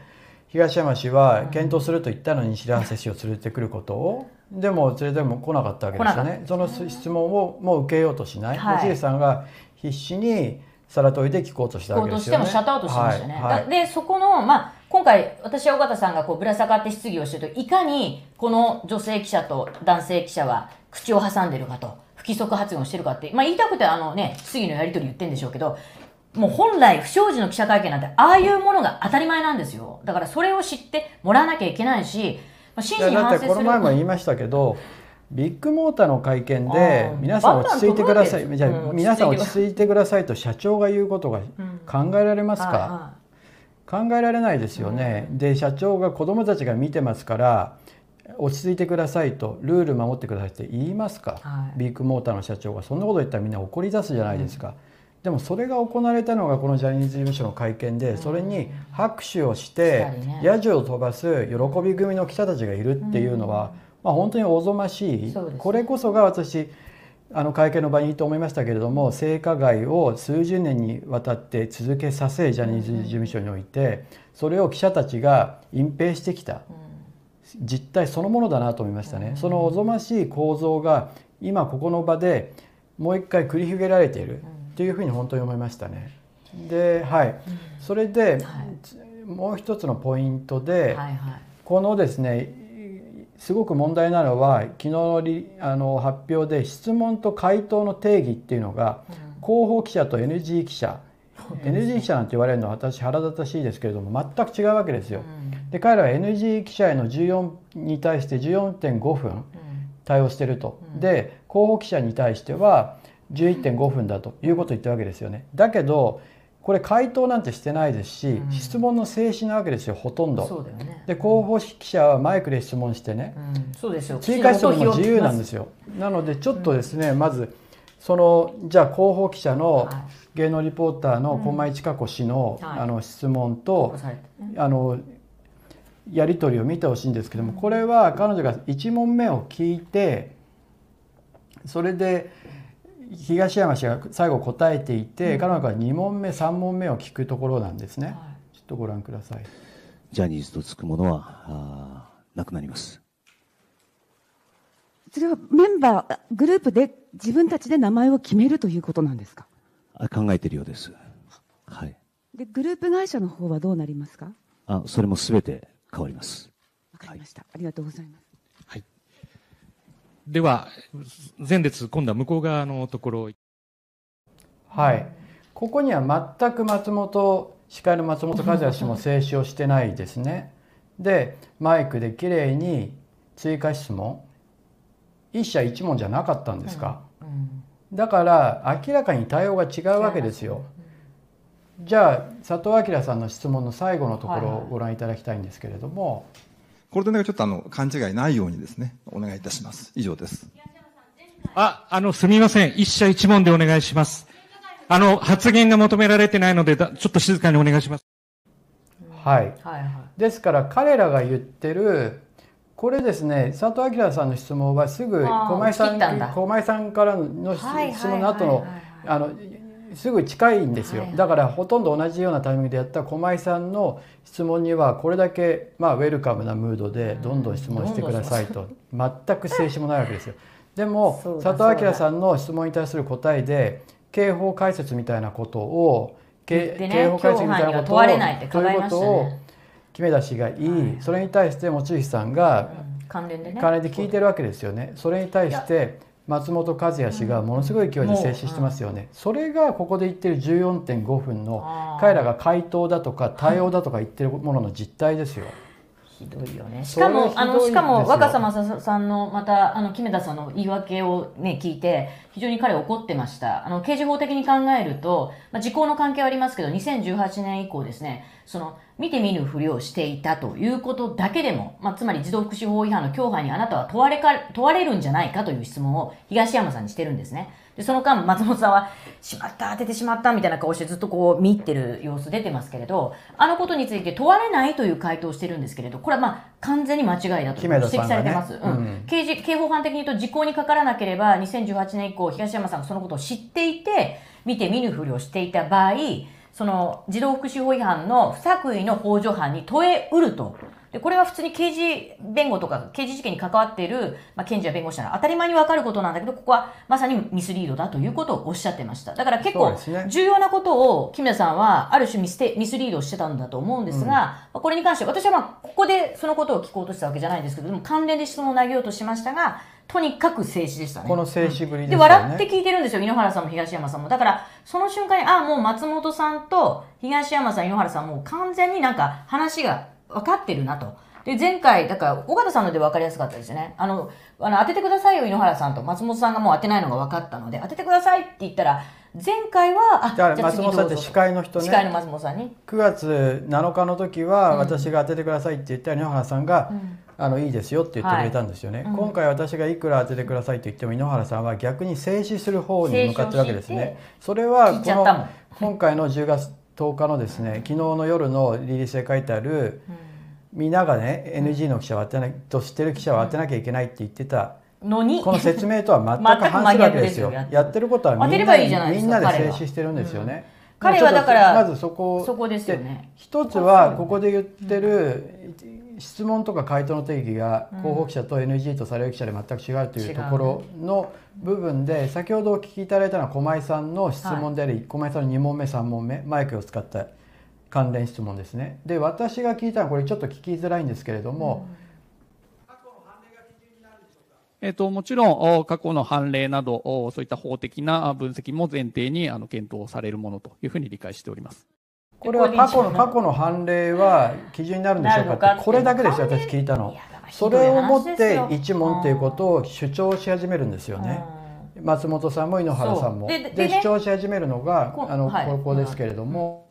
東山氏は検討すると言ったのに白波瀬氏を連れてくることをでも連れても来なかったわけですよね。その質問をもう受けようとしない。はい、持さんが必死にさら問いで聞こうとしたわけですよね。聞こうとしてもシャットアウトしましたね。はいはい、でそこのまあ今回私は尾形さんがこうぶら下がって質疑をしてるといかにこの女性記者と男性記者は口を挟んでるかと不規則発言をしてるかって、まあ、言いたくてあのね質疑のやり取り言ってるんでしょうけどもう本来不祥事の記者会見なんてああいうものが当たり前なんですよ。だからそれを知ってもらわなきゃいけないし、まあ、真摯に反省する。この前も言いましたけどビッグモーターの会見で皆さん落ち着いてください。じゃあ皆さん落ち着いてください。と社長が言うことが考えられますか、考えられないですよね、で社長が子どもたちが見てますから落ち着いてくださいとルール守ってくださいって言いますか、はい、ビッグモーターの社長が。そんなこと言ったらみんな怒り出すじゃないですか、うん、でもそれが行われたのがこのジャニーズ事務所の会見でそれに拍手をしてやじを飛ばす喜び組の記者たちがいるっていうのは、まあ、本当におぞましい、これこそが私あの会見の場にいいと思いましたけれども性加害を数十年にわたって続けさせジャニーズ事務所においてそれを記者たちが隠蔽してきた。実態そのものだなと思いましたね。そのおぞましい構造が今ここの場でもう一回繰り広げられているっていうふうに本当に思いましたね。で、はい、それで、もう一つのポイントで、このですねすごく問題なのは昨日のあの発表で質問と回答の定義っていうのが、広報記者と NG 記者。NG 記者なんて言われるのは私腹立たしいですけれども全く違うわけですよ。で彼らは NG 記者への14に対して14.5分対応してると。で広報記者に対しては11.5分だということを言ったわけですよね。だけどこれ回答なんてしてないですし、うん、質問の静止なわけですよほとんど。ね、で広報記者はマイクで質問してね、うん、そうですよ。追加質問も自由なんですよ。なのでちょっとですね、まずそのじゃあ広報記者の芸能リポーターの駒井千佳子氏の,、あの質問と、あのやり取りを見てほしいんですけどもこれは彼女が1問目を聞いてそれで東山氏が最後答えていて、彼女が2問目3問目を聞くところなんですね、ちょっとご覧くださいジャニーズとつくものはなくなりますそれはメンバーグループで自分たちで名前を決めるということなんですか？考えているようです。はい。で、グループ会社の方はどうなりますか？あ、それもすべて変わります。わかりました、はい、ありがとうございます。はい。では、前列、今度は向こう側のところ。はい。ここには全く松本、司会の松本和也氏も静止をしてないですね。で、マイクできれいに追加質問。一社一問じゃなかったんですか、うんうんだから明らかに対応が違うわけですよ。じゃあ佐藤明さんの質問の最後のところをご覧いただきたいんですけれども、これでねちょっとあの勘違いないようにですねお願いいたします。以上です。ああのすみません。一社一問でお願いします。あの発言が求められてないのでちょっと静かにお願いします。はい、はいはい、ですから彼らが言ってるこれですね佐藤明さんの質問はすぐ駒井さん駒井さんからの質問の後のあのすぐ近いんですよ、だからほとんど同じようなタイミングでやった駒井さんの質問にはこれだけまあウェルカムなムードでどんどん質問してくださいと全く静止もないわけですよ。でも佐藤明さんの質問に対する答えで刑法解説みたいなことを、刑法解説みたいなことをということを決め出しがいい、はい、それに対して持石さんが関連でね。関連で聞いてるわけですよね。それに対して松本和也氏がものすごい勢いで静止してますよね、それがここで言ってる14.5分の彼らが回答だとか対応だとか言ってるものの実態ですよ。ひどいよね。しかも、あの、しかも、若狭正さんの、また、あの、木目田さんの言い訳をね、聞いて、非常に彼怒ってました。あの、刑事法的に考えると、まあ、時効の関係はありますけど、2018年以降ですね、その、見て見ぬふりをしていたということだけでも、まあ、つまり児童福祉法違反の共犯にあなたは問われか、問われるんじゃないかという質問を東山さんにしてるんですね。で、その間、松本さんは、しまった、当ててしまったみたいな顔してずっとこう見入ってる様子出てますけれど、あのことについて問われないという回答をしてるんですけれど、これはまあ完全に間違いだと指摘されてます。ね、うん。刑事、刑法犯的に言うと時効にかからなければ、2018年以降、東山さんがそのことを知っていて、見て見ぬふりをしていた場合、その児童福祉法違反の不作為の幇助犯に問えうると。でこれは普通に刑事弁護とか刑事事件に関わっている、まあ、検事や弁護士なら当たり前に分かることなんだけどここはまさにミスリードだということをおっしゃってました。だから結構重要なことを木村さんはある種ミステミスリードをしてたんだと思うんですが、まあこれに関して私はまあここでそのことを聞こうとしたわけじゃないんですけどでも関連で質問を投げようとしましたがとにかく静止でしたね。この静止ぶりですでよね。笑って聞いてるんですよ井ノ原さんも東山さんもだからその瞬間にあもう松本さんと東山さん井ノ原さんもう完全になんか話が分かってるなとで前回だから尾形さんので分かりやすかったですよね。あのあの当ててくださいよ井ノ原さんと。松本さんがもう当てないのが分かったので当ててくださいって言ったら前回はあじゃ松本さんって司会の人ね。司会の松本さんに。9月7日の時は私が当ててくださいって言ったら井ノ原さんが、あのいいですよって言ってくれたんですよね、今回私がいくら当ててくださいって言っても井ノ原さんは逆に静止する方に向かってるわけですね。それはこの今回の10月10日のですね昨日の夜のリリースで書いてある、みんながね NG の記者は当てないと知ってる記者は当てなきゃいけないって言ってた。のに。この説明とは全く反するわけですよ。やってることはみんなみんなで静止してるんですよね、彼はだからまずそこそこですよね。一つはここで言ってる質問とか回答の定義が候補記者と NG とされる記者で全く違うというところの部分で先ほどお聞きいただいたのは駒井さんの質問であり、駒井さんの2問目3問目マイクを使った関連質問ですね。で私が聞いたのはこれちょっと聞きづらいんですけれども、えっと、もちろん、お過去の判例など、おそういった法的な分析も前提にあの検討されるものというふうに理解しております。これは過去の過去の判例は基準になるんでしょうか？ってこれだけですよ私聞いたの。それをもって一問っていうことを主張し始めるんですよね。松本さんも井ノ原さんも。ででねで主張し始めるのがこあのはい。ここですけれども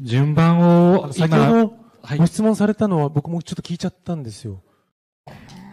順番を今、先ほどはい。ご質問されたのは僕もちょっと聞いちゃったんですよ。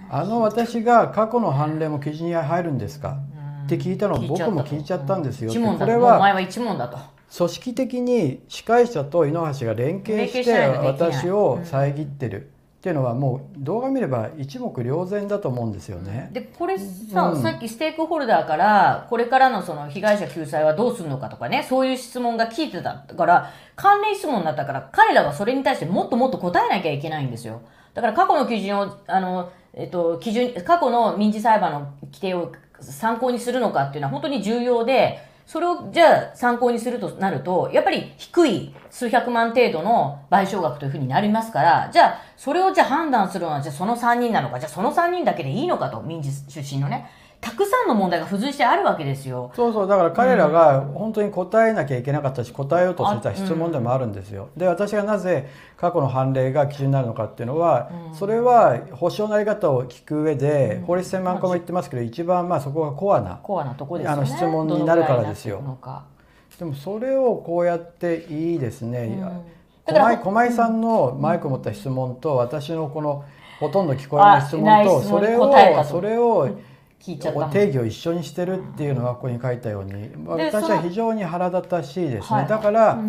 あの私が過去の判例も基準に入るんですか？って聞いたのを僕も聞いちゃったんですよ。ことれはもうお前は一問だと。組織的に司会者と井ノ橋が連携して私を遮ってるっていうのはもう動画見れば一目瞭然だと思うんですよね。でこれさ、うんさっきステークホルダーからこれからのその被害者救済はどうするのかとかねそういう質問が聞いてたから関連質問だったから彼らはそれに対してもっともっと答えなきゃいけないんですよだから過去の基準をあの、えっと、基準過去の民事裁判の規定を参考にするのかっていうのは本当に重要でそれをじゃあ参考にするとなるとやっぱり低い数百万程度の賠償額というふうになりますからじゃあそれをじゃあ判断するのはじゃあその3人なのかじゃあその3人だけでいいのかと民事出身のねたくさんの問題が付随してあるわけですよ。そうそうだから彼らが本当に答えなきゃいけなかったし答えようとしてた質問でもあるんですよ。で私がなぜ過去の判例が基準になるのかっていうのは、それは保証のあり方を聞く上で、法律専門家も言ってますけど一番まあそこがコアなコアなとこですよね。あの質問になるからですよ。でもそれをこうやっていいですね、だから駒井駒井さんのマイクを持った質問と私のこのほとんど聞こえない質問とそれをそれを聞いちゃった。定義を一緒にしてるっていうのがここに書いたように私は非常に腹立たしいですね、はい。だから、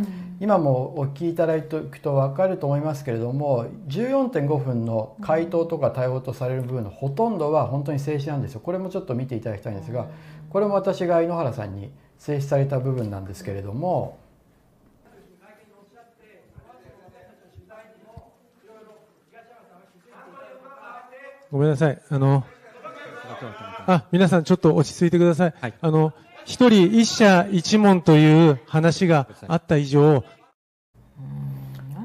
今もお聞きいただいておくと分かると思いますけれども14.5分の回答とか対応とされる部分のほとんどは本当に静止なんですよ。これもちょっと見ていただきたいんですがこれも私が井ノ原さんに静止された部分なんですけれどもごめんなさい。あの、あ、皆さんちょっと落ち着いてください。はい。あの、一人一社一問という話があった以上、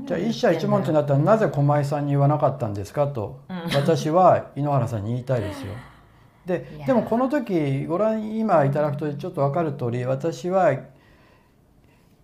じゃあ一社一問となったらなぜ駒井さんに言わなかったんですかと、私は井ノ原さんに言いたいですよ。ででもこの時ご覧今いただくとちょっと分かる通り私は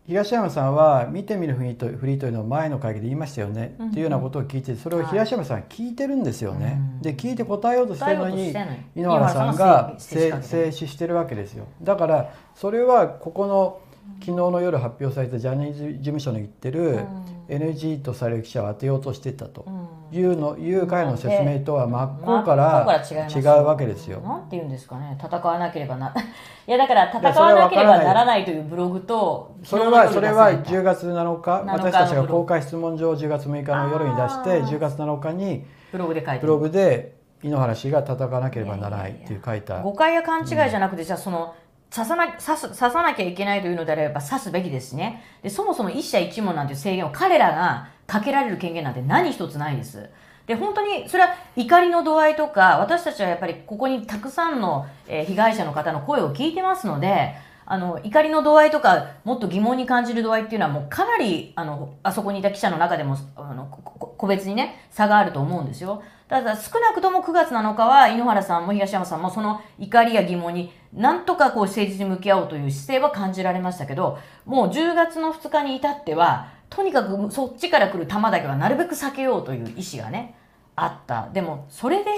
東山さんは見てみるフリーとフリーというのを前の会議で言いましたよね、っていうようなことを聞いてそれを東山さんは聞いてるんですよね。で聞いて答えようとしてるのに井ノ原さんが静止してるわけですよ。だからそれはここの昨日の夜発表されたジャニーズ事務所の言ってる NG とされる記者を当てようとしてたと。いうのいう彼の説明とは真っ向から違うわけですよ。なんて言うんですかね。戦わなければな。いやだから戦わなければならないというブログとそれはそれは昨日の夜10月7日7日私たちが公開質問状を10月6日の夜に出してあー。10月7日にブログで書いてブログで井ノ原氏が戦わなければならないっていう書いた。誤解や勘違いじゃなくて、じゃあその刺さな刺す刺さなきゃいけないというのであれば刺すべきですねでそもそも一社一問なんていう制限を彼らがかけられる権限なんて何一つないです。で本当にそれは怒りの度合いとか私たちはやっぱりここにたくさんの、え被害者の方の声を聞いてますのであの怒りの度合いとかもっと疑問に感じる度合いっていうのはもうかなりあのあそこにいた記者の中でもあの個別にね差があると思うんですよ。ただ少なくとも9月7日は井ノ原さんも東山さんもその怒りや疑問になんとかこう誠実に向き合おうという姿勢は感じられましたけどもう10月の2日に至ってはとにかくそっちから来る球だけはなるべく避けようという意思がねあった。でもそれで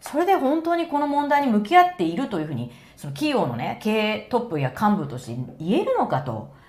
それで本当にこの問題に向き合っているというふうにその企業のね経営トップや幹部として言えるのかと。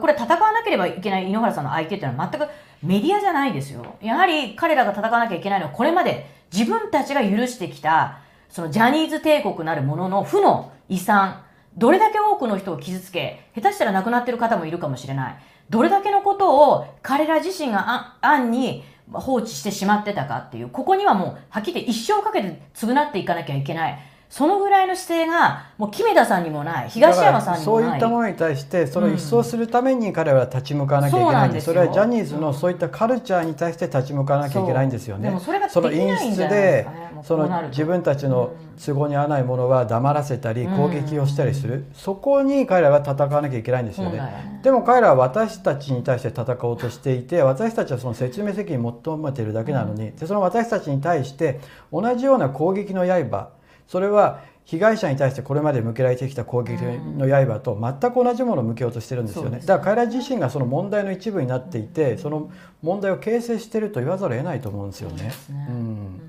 これ戦わなければいけない井ノ原さんの相手っていうのは全くメディアじゃないですよ。やはり彼らが戦わなきゃいけないのはこれまで。自分たちが許してきたそのジャニーズ帝国なるものの負の遺産。どれだけ多くの人を傷つけ下手したら亡くなってる方もいるかもしれない。どれだけのことを彼ら自身が暗に放置してしまってたかっていうここにはもうはっきり言って一生かけて償っていかなきゃいけない。そのぐらいの姿勢がもう木目田さんにもない東山さんにもない。そういったものに対してそれを一掃するために彼らは立ち向かわなきゃいけないんでんそれはジャニーズのそういったカルチャーに対して立ち向かわなきゃいけないんですよね。そう。でもそれがそのできない演出でその自分たちの都合に合わないものは黙らせたりうん。攻撃をしたりする、そこに彼らは戦わなきゃいけないんですよね。ね。でも彼らは私たちに対して戦おうとしていて私たちはその説明責任を求めているだけなのに、でその私たちに対して同じような攻撃の刃それは被害者に対してこれまで向けられてきた攻撃の刃と全く同じものを向けようとしてるんですよね。そうです。ねだから彼ら自身がその問題の一部になっていてその問題を形成していると言わざるを得ないと思うんですよね。ね。うん。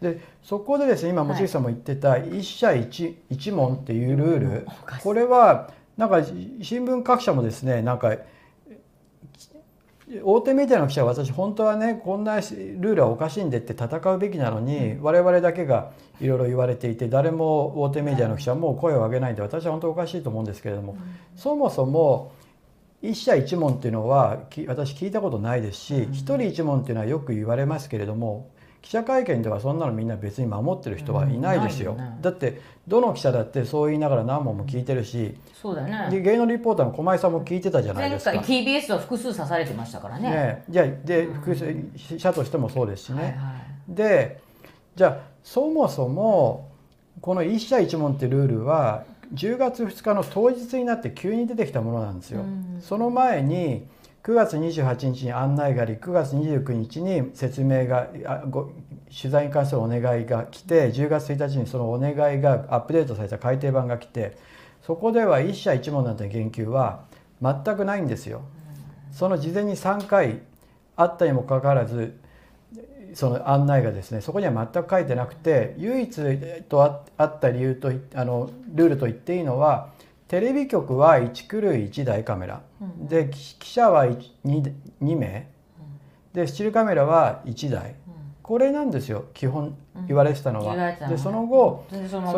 でそこでですね今望月さんも言ってた一社一一問っていうルール。これはなんか新聞各社もですねなんか大手メディアの記者は私本当はねこんなルールはおかしいんでって戦うべきなのに、我々だけがいろいろ言われていて誰も大手メディアの記者も声を上げないんで私は本当おかしいと思うんですけれども、そもそも一社一問っていうのはき私聞いたことないですし一人一問っていうのはよく言われますけれども記者会見ではそんなのみんな別に守ってる人はいないですよ。うんよねだってどの記者だってそう言いながら何問も聞いてるしそうだよねで芸能リポーターの駒井さんも聞いてたじゃないですか。前回 TBS は複数刺されてましたからねね、じゃあで複数社としてもそうですしね。はいはいでじゃあそもそもこの一社一問ってルールは10月2日の当日になって急に出てきたものなんですよ。その前に9月28日に案内があり9月29日に説明が取材に関するお願いが来て10月1日にそのお願いがアップデートされた改訂版が来てそこでは一社一問なんて言及は全くないんですよ。その事前に3回あったにもかかわらずその案内がですねそこには全く書いてなくて唯一とあった理由とあのルールと言っていいのはテレビ局は1クルー1台カメラ、で記記者は 2, 2名。でスチールカメラは1台、これなんですよ。基本言われてたのは。でその後その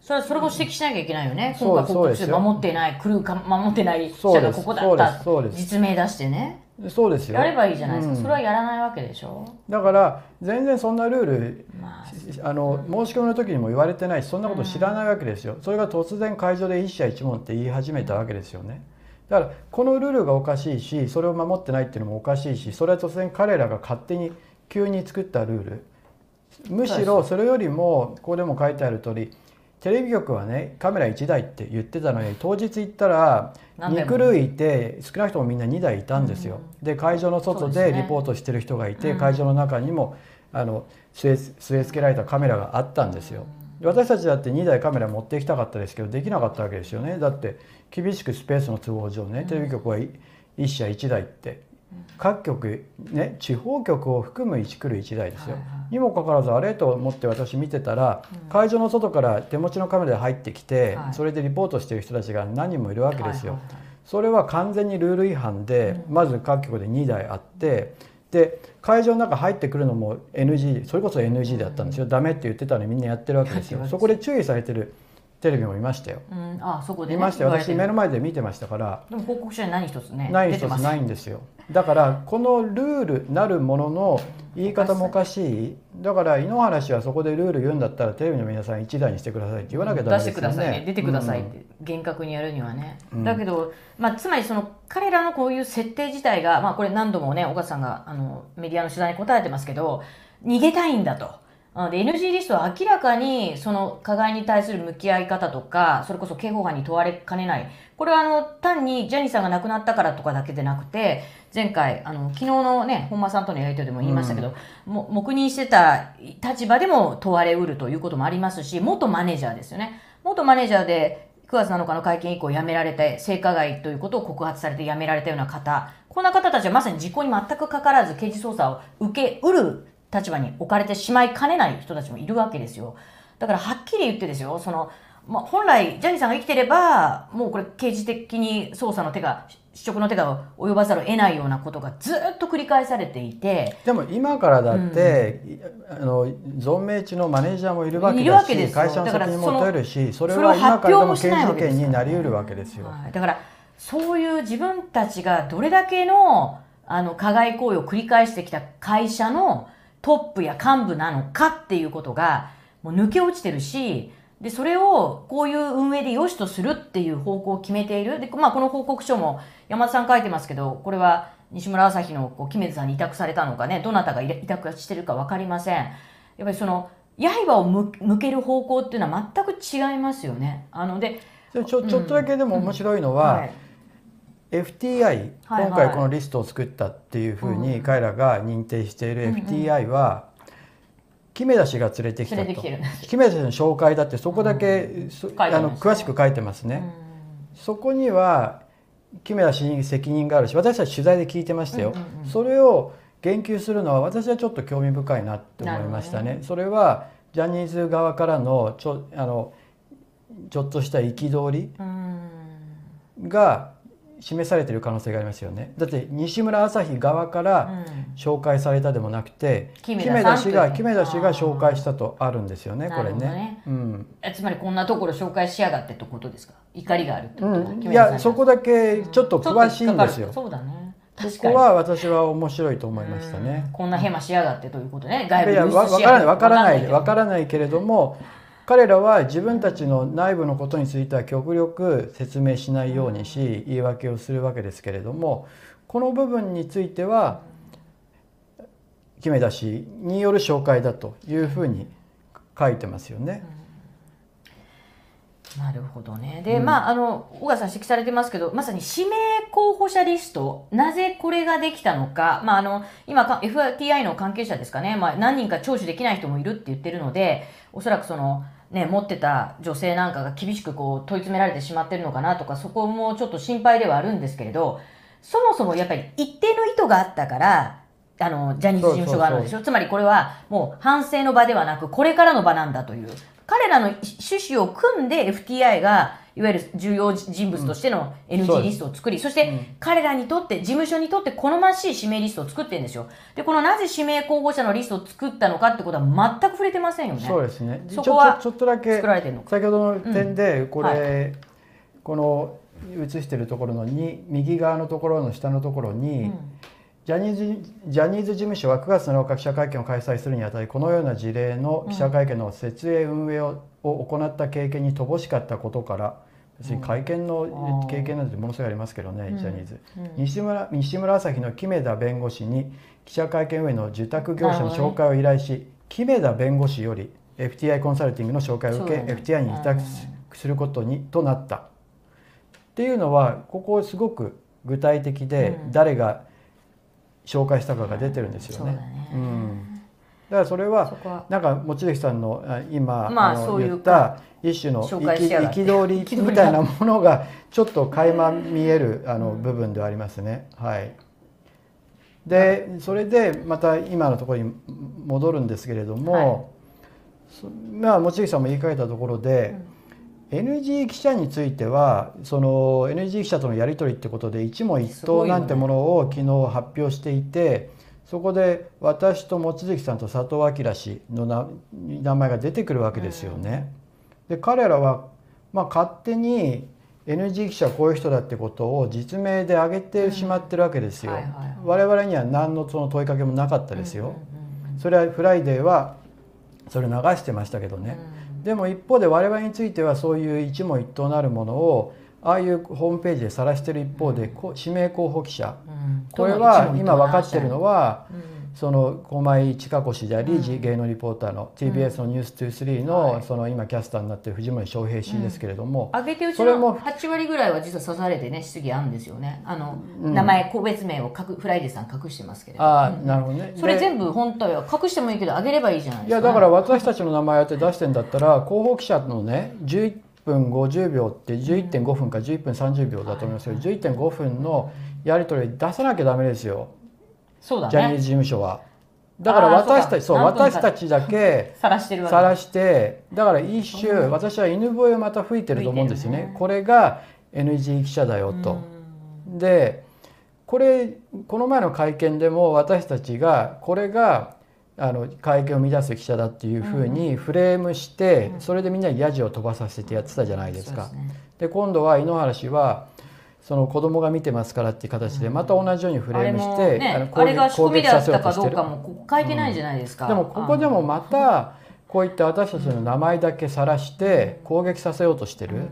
それそれを指摘しなきゃいけないよね。そう今回報告そうですよ。書で守っていない、クルーか守ってない記者がここだったそうですそうです。実名出してね。そうですよ。やればいいじゃないですか。うん。それはやらないわけでしょ。だから全然そんなルールまあ、あの申し込みの時にも言われてないしそんなこと知らないわけですよ、それが突然会場で一社一問って言い始めたわけですよね。だからこのルールがおかしいしそれを守ってないっていうのもおかしいしそれは突然彼らが勝手に急に作ったルール。むしろそれよりもここでも書いてある通りテレビ局はねカメラ1台って言ってたのに当日行ったら2何台も。クルーいて少なくともみんな2台いたんですよ、で会場の外でリポートしてる人がいて、うん。会場の中にもあの据え据え付けられたカメラがあったんですよ。で私たちだって2台カメラ持っていきたかったですけどできなかったわけですよね。だって厳しくスペースの都合上ねテレビ局は1社1台って各局ね地方局を含む1クルー1台ですよ、はいはい。にもかかわらずあれと思って私見てたら、会場の外から手持ちのカメラで入ってきて、はい。それでリポートしてる人たちが何人もいるわけですよ、はいはいはい。それは完全にルール違反で、まず各局で2台あってで会場の中入ってくるのも NG それこそ NG だったんですよ、ダメって言ってたのにみんなやってるわけですよ。そこで注意されてるテレビも見ましたよ。うん、あそこで、ね、見ましたよ。私目の前で見てましたから。でも報告書に何一つねない一つないんですよ。だからこのルールなるものの言い方もおかしい。だから井ノ原氏はそこでルール言うんだったらテレビの皆さん一台にしてくださいって言わなきゃダメ出してですよね。くださいね。出てくださいっうんて、厳格にやるにはね、うん。だけど、まあ、つまりその彼らのこういう設定自体が、まあ、これ何度もね岡さんがあのメディアの取材に答えてますけど逃げたいんだと。なので NG リストは明らかにその加害に対する向き合い方とかそれこそ刑法犯に問われかねない。これはあの単にジャニーさんが亡くなったからとかだけでなくて前回あの昨日のね本間さんとのやり取りでも言いましたけど、も黙認してた立場でも問われうるということもありますし元マネージャーですよね。元マネージャーで9月7日の会見以降辞められて性加害ということを告発されて辞められたような方。こんな方たちはまさに実行に全くかからず刑事捜査を受けうる立場に置かれてしまいかねない人たちもいるわけですよ。だからはっきり言ってですよその、まあ、本来ジャニーさんが生きてればもうこれ刑事的に捜査の手が失職の手が及ばざるを得ないようなことがずっと繰り返されていて。でも今からだって、あの存命中のマネージャーもいるわけいるわだけです会社の責任も取れるしそれは今からでも刑事けですから件になりうるわけですよ。はい、だからそういう自分たちがどれだけのあの加害行為を繰り返してきた会社のトップや幹部なのかっていうことがもう抜け落ちてるしでそれをこういう運営で良しとするっていう方向を決めている。で、まあ、この報告書も山田さん書いてますけどこれは西村朝日のこう木目さんに委託されたのかねどなたが委託してるか分かりません。やっぱりその刃を向向ける方向っていうのは全く違いますよね。あのででちょちょっとだけでも面白いのは、はい FTI はい今回このリストを作ったっていうふうに彼らが認定している FTI は木目田氏が連れてきたと木目田氏の紹介だってそこだけそ書いてああの詳しく書いてますね。そこには木目田氏に責任があるし私たち取材で聞いてましたよ、それを言及するのは私はちょっと興味深いなって思いましたね。それはジャニーズ側からのちょあのちょっとした憤りが示されている可能性がありますよね。だって西村朝日側から紹介されたでもなくて、木木目目田さんという田氏が木目田氏が紹介したとあるんですよね。これね。ね。うん。えつまりこんなところ紹介しやがってってことですか？怒りがあるってこと、うん、いやそこだけちょっと詳しいんですよ。ちょっと引っかかる。そうだね。そ確こは私は面白いと思いましたね。こんなヘマしやがってということね。い外部やにわわからないわからないわからないけれども彼らは自分たちの内部のことについては極力説明しないようにし言い訳をするわけですけれどもこの部分については木目田氏による紹介だというふうに書いてますよね。なるほどね。で、まあ、あの、小川さん指摘されてますけど、まさに指名候補者リスト、なぜこれができたのか、まあ、あの、今か、FTI の関係者ですかね、まあ、何人か聴取できない人もいるって言ってるので、おそらくその、ね、持ってた女性なんかが厳しくこう問い詰められてしまってるのかなとか、そこもちょっと心配ではあるんですけれど、そもそもやっぱり一定の意図があったから、あの、ジャニーズ事務所があるんでしょ？つまりこれはもう反省の場ではなく、これからの場なんだという。彼らの趣旨を組んで FTI が、いわゆる重要人物としての NG リストを作り、そして彼らにとって、事務所にとって好ましい指名リストを作ってるんですよ。で、このなぜ指名候補者のリストを作ったのかってことは全く触れてませんよね。そうですね。そこはちょっとだけ作られてるのか。先ほどの点でこれ、うんはこの映してるところのに右側のところの下のところに、ジャニーズジャニーズ事務所は9月7日記者会見を開催するにあたりこのような事例の記者会見の設営運営を,、を行った経験に乏しかったことから別に会見の経験なんてものすごいありますけどね、ジャニーズ、西村西村朝日の木目田弁護士に記者会見運営の受託業者の紹介を依頼し、木目田弁護士より FTI コンサルティングの紹介を受け、ね。FTI に委託することにとなった。っていうのはここすごく具体的で誰が紹介したかが出てるんですよね。そうん。だからそれはなんか望月さんのあ今、まああの言った一種の憤りみたいなものがちょっと垣間見えるあの部分ではありますね。はい。でそれでまた今のところに戻るんですけれども、そまあ望月さんも言い換えたところで、NG 記者についてはその NG 記者とのやり取りってことで一問一答なんてものを昨日発表していてそこで私と望月さんと佐藤明氏のな名前が出てくるわけですよね。で彼らはまあ、勝手に NG 記者はこういう人だってことを実名で挙げてしまってるわけですよ。はいはいはい。我々には何のその問いかけもなかったですよ。うんうんうんそれはフライデーはそれ流してましたけどね。でも一方で我々についてはそういう一問一答なるものをああいうホームページで晒してる一方で、こう指名候補記者。うん。これは今分かってるのはうんその駒井千佳子氏であり、芸能リポーターの TBS の「ニュース2 3のその今キャスターになってる藤森祥平氏ですけれども、上げてうちそれもの8割ぐらいは実は刺されてね質疑あるんですよね。あの、うん。名前個別名を隠フライデーさん隠してますけれど。ああうん。なるほどね。それで全部本当は隠してもいいけど上げればいいじゃないですか。いやだから私たちの名前やって出してんだったら広報記者のね11分50秒って11.5分か11分30秒だと思いますけど11.5分のやり取り出さなきゃダメですよそうだね。ジャニーズ事務所は。だから私たちそう私たちだけ 晒してるわしてだから一種私は犬笛をまた吹いてると思うんですよね。これが NG 記者だよと。でこれこの前の会見でも私たちがこれがあの会見を乱す記者だっていうふうにフレームして、それでみんなにヤジを飛ばさせてやってたじゃないですか。そうですね。で今度は井ノ原氏はその子供が見てますからっていう形でまた同じようにフレームして、あれが仕込みであったかどうかも書いてないじゃないですか、でもここでもまたこういった私たちの名前だけ晒して攻撃させようとしてる。っ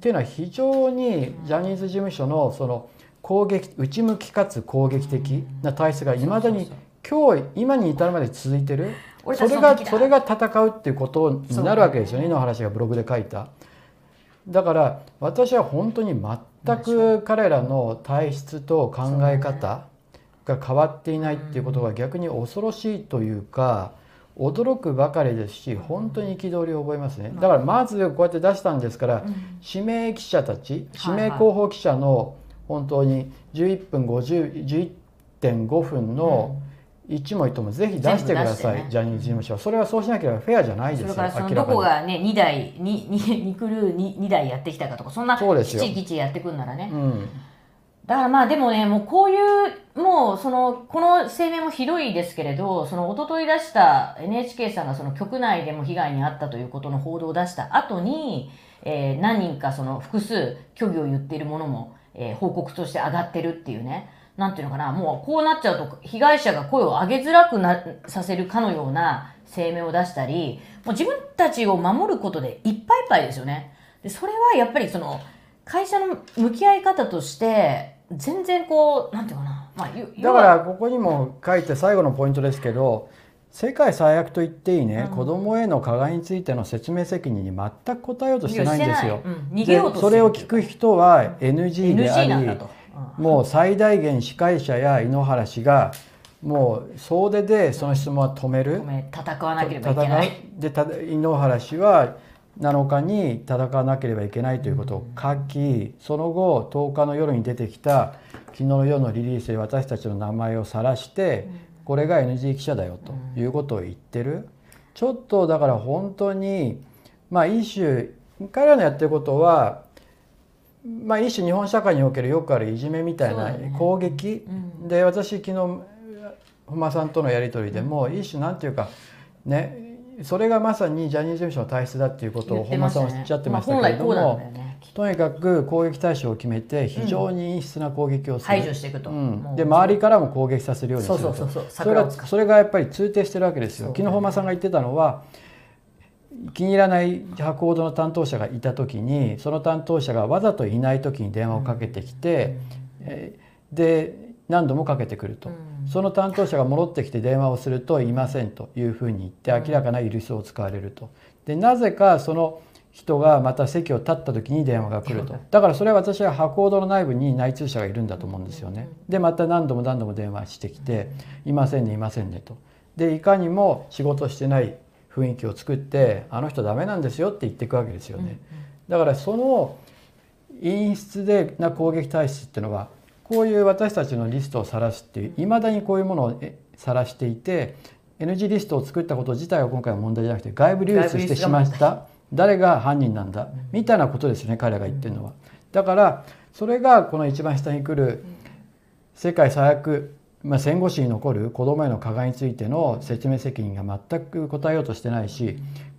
ていうのは非常にジャニーズ事務所のその攻撃内向きかつ攻撃的な体質がいまだに今日今に至るまで続いてる。それがそれが戦うっていうことになるわけですよね。井ノ原氏がブログで書いた。だから私は本当に全く彼らの体質と考え方が変わっていないっていうことが逆に恐ろしいというか驚くばかりですし本当に憤りを覚えますね。だからまずこうやって出したんですから指名記者たち指名広報記者の本当に11分50 11.5分の、うん。一枚ともぜひ出してください、ジャニーズ事務所。それはそうしなければフェアじゃないですよそれからそのどこがね2台 2, 2, クルー 2, 2台やってきたかとかそんなきちきちやってくんならね、うん、だからまあでもねもうこういうもうそのこの声明もひどいですけれどその一昨日出した NHK さんがその局内でも被害に遭ったということの報道を出した後に、えー、何人かその複数虚偽を言っているものも、えー、報告として上がってるっていうね。なんていうのかなもうこうなっちゃうと被害者が声を上げづらくなさせるかのような声明を出したりもう自分たちを守ることでいっぱいいっぱいですよね。でそれはやっぱりその会社の向き合い方として全然こうなんていうかな、まあ、ゆだからここにも書いて最後のポイントですけど世界最悪と言っていいね、うん。子供への加害についての説明責任に全く答えようとしてないんですよ。うん。逃げようとでしてるそれを聞く人は NG であ NG なんだりと、もう最大限司会者や井ノ原氏がもう総出でその質問は止める。ごめん戦わなければいけない。でた井ノ原氏は7日に戦わなければいけないということを書きその後10日の夜に出てきた昨日の夜のリリースで私たちの名前を晒してこれが NG 記者だよということを言ってる。ちょっとだから本当にまあ一種彼らのやってることはまあ一種日本社会におけるよくあるいじめみたいな攻撃。で私昨日本間さんとのやり取りでも一種なんていうかねそれがまさにジャニーズ事務所の体質だっていうことを本間さんおっしゃってましたけれどもだよねと。にかく攻撃対象を決めて非常に陰湿な攻撃をする、排除していくと、うん。で周りからも攻撃させるようにすると。それがそれがやっぱり通底してるわけですよ。昨日本間さんが言ってたのは気に入らない博報堂の担当者がいた時にその担当者がわざといない時に電話をかけてきて、えーで何度もかけてくると、その担当者が戻ってきて電話をすると「いません」というふうに言って明らかな許しを使われると。でなぜかその人がまた席を立った時に電話が来ると。だからそれは私は博報堂の内部に内通者がいるんだと思うんですよね。でまた何度も何度も電話してきて「いませんねいませんね」と。でいかにも仕事してない雰囲気を作って「あの人ダメなんですよ」って言っていくわけですよね。だからその陰湿でな攻撃体質っていうのはこういう私たちのリストを晒すっていういまだにこういうものをえ晒していて NG リストを作ったこと自体は今回は問題じゃなくて外部流出してしまった誰が犯人なんだみたいなことですよね彼らが言ってるのは。だからそれがこの一番下に来る世界最悪、まあ、戦後史に残る子供への加害についての説明責任が全く答えようとしてないし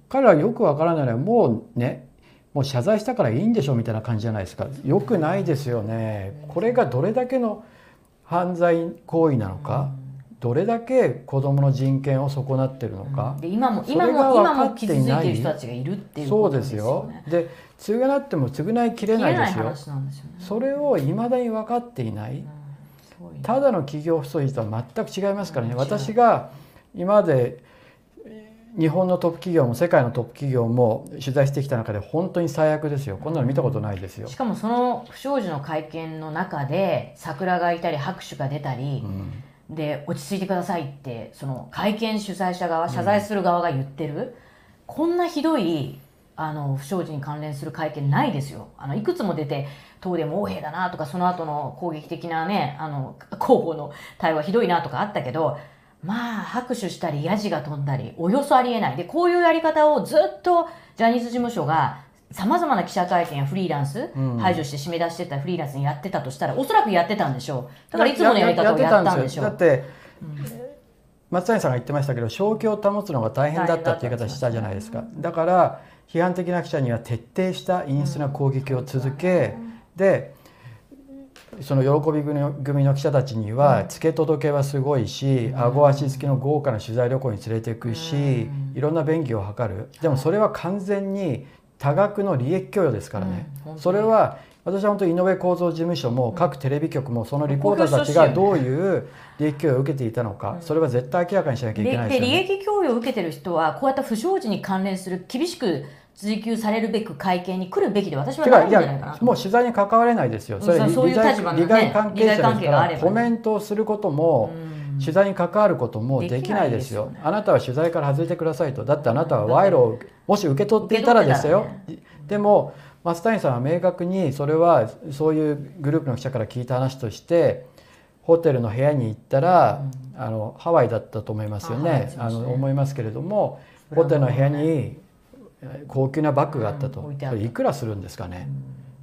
彼らはよくわからないのはもうねもう謝罪したからいいんでしょみたいな感じじゃないですか。よくないですよね。これがどれだけの犯罪行為なのか、どれだけ子どもの人権を損なってるのか、で今も今も今分かも傷つい。っていないてる人たちがいるっていうそうでことですすよよね。で償っても償いきれないですよ。ね。それをいまだに分かっていない。すごいねただの企業不祥事とは全く違いますからね。うん私が今まで日本のトップ企業も世界のトップ企業も取材してきた中で本当に最悪ですよ。こんなの見たことないですよ。し。かもその不祥事の会見の中で桜がいたり拍手が出たりう、ん。で落ち着いてくださいってその会見主催者側謝罪する側が言ってる、こんなひどいあの不祥事に関連する会見ないですよ。あのいくつも出て東電も横兵だなとかその後の攻撃的なねあの広報の対話ひどいなとかあったけどまあ拍手したりヤジが飛んだりおよそありえない。でこういうやり方をずっとジャニーズ事務所がさまざまな記者会見やフリーランス、うん。排除して締め出してたフリーランスにやってたとしたらおそらくやってたんでしょう。だからいつものやり方をやったんでしょう。だって、松谷さんが言ってましたけど正気を保つのが大変だったっていう言い方したじゃないですか。だから批判的な記者には徹底した陰湿な攻撃を続け、でその喜び組の記者たちには付け届けはすごいし、顎足付きの豪華な取材旅行に連れていくし、いろんな便宜を図る。でもそれは完全に多額の利益供与ですからね、それは私は本当に井上公造事務所も各テレビ局もそのリポーターたちがどういう利益供与を受けていたのか、それは絶対明らかにしなきゃいけないでですよね。で利益供与を受けてる人はこうやった不祥事に関連する厳しく追及されるべく会見に来るべきで私はないんじゃないかなやもう取材に関われないですよ。それそうそういう利害立場のね利害関係者ですからコメントをすることも取材に関わることもできないですよ。ねあなたは取材から外れてくださいと。だってあなたは賄賂をもし受け取っていたらですよ受け。でも増谷さんは明確にそれはそういうグループの記者から聞いた話としてホテルの部屋に行ったら、あのハワイだったと思いますよね。あね。の思いますけれどもホテルの部屋に高級なバッグがあったと、うん置いいくらするんですかね、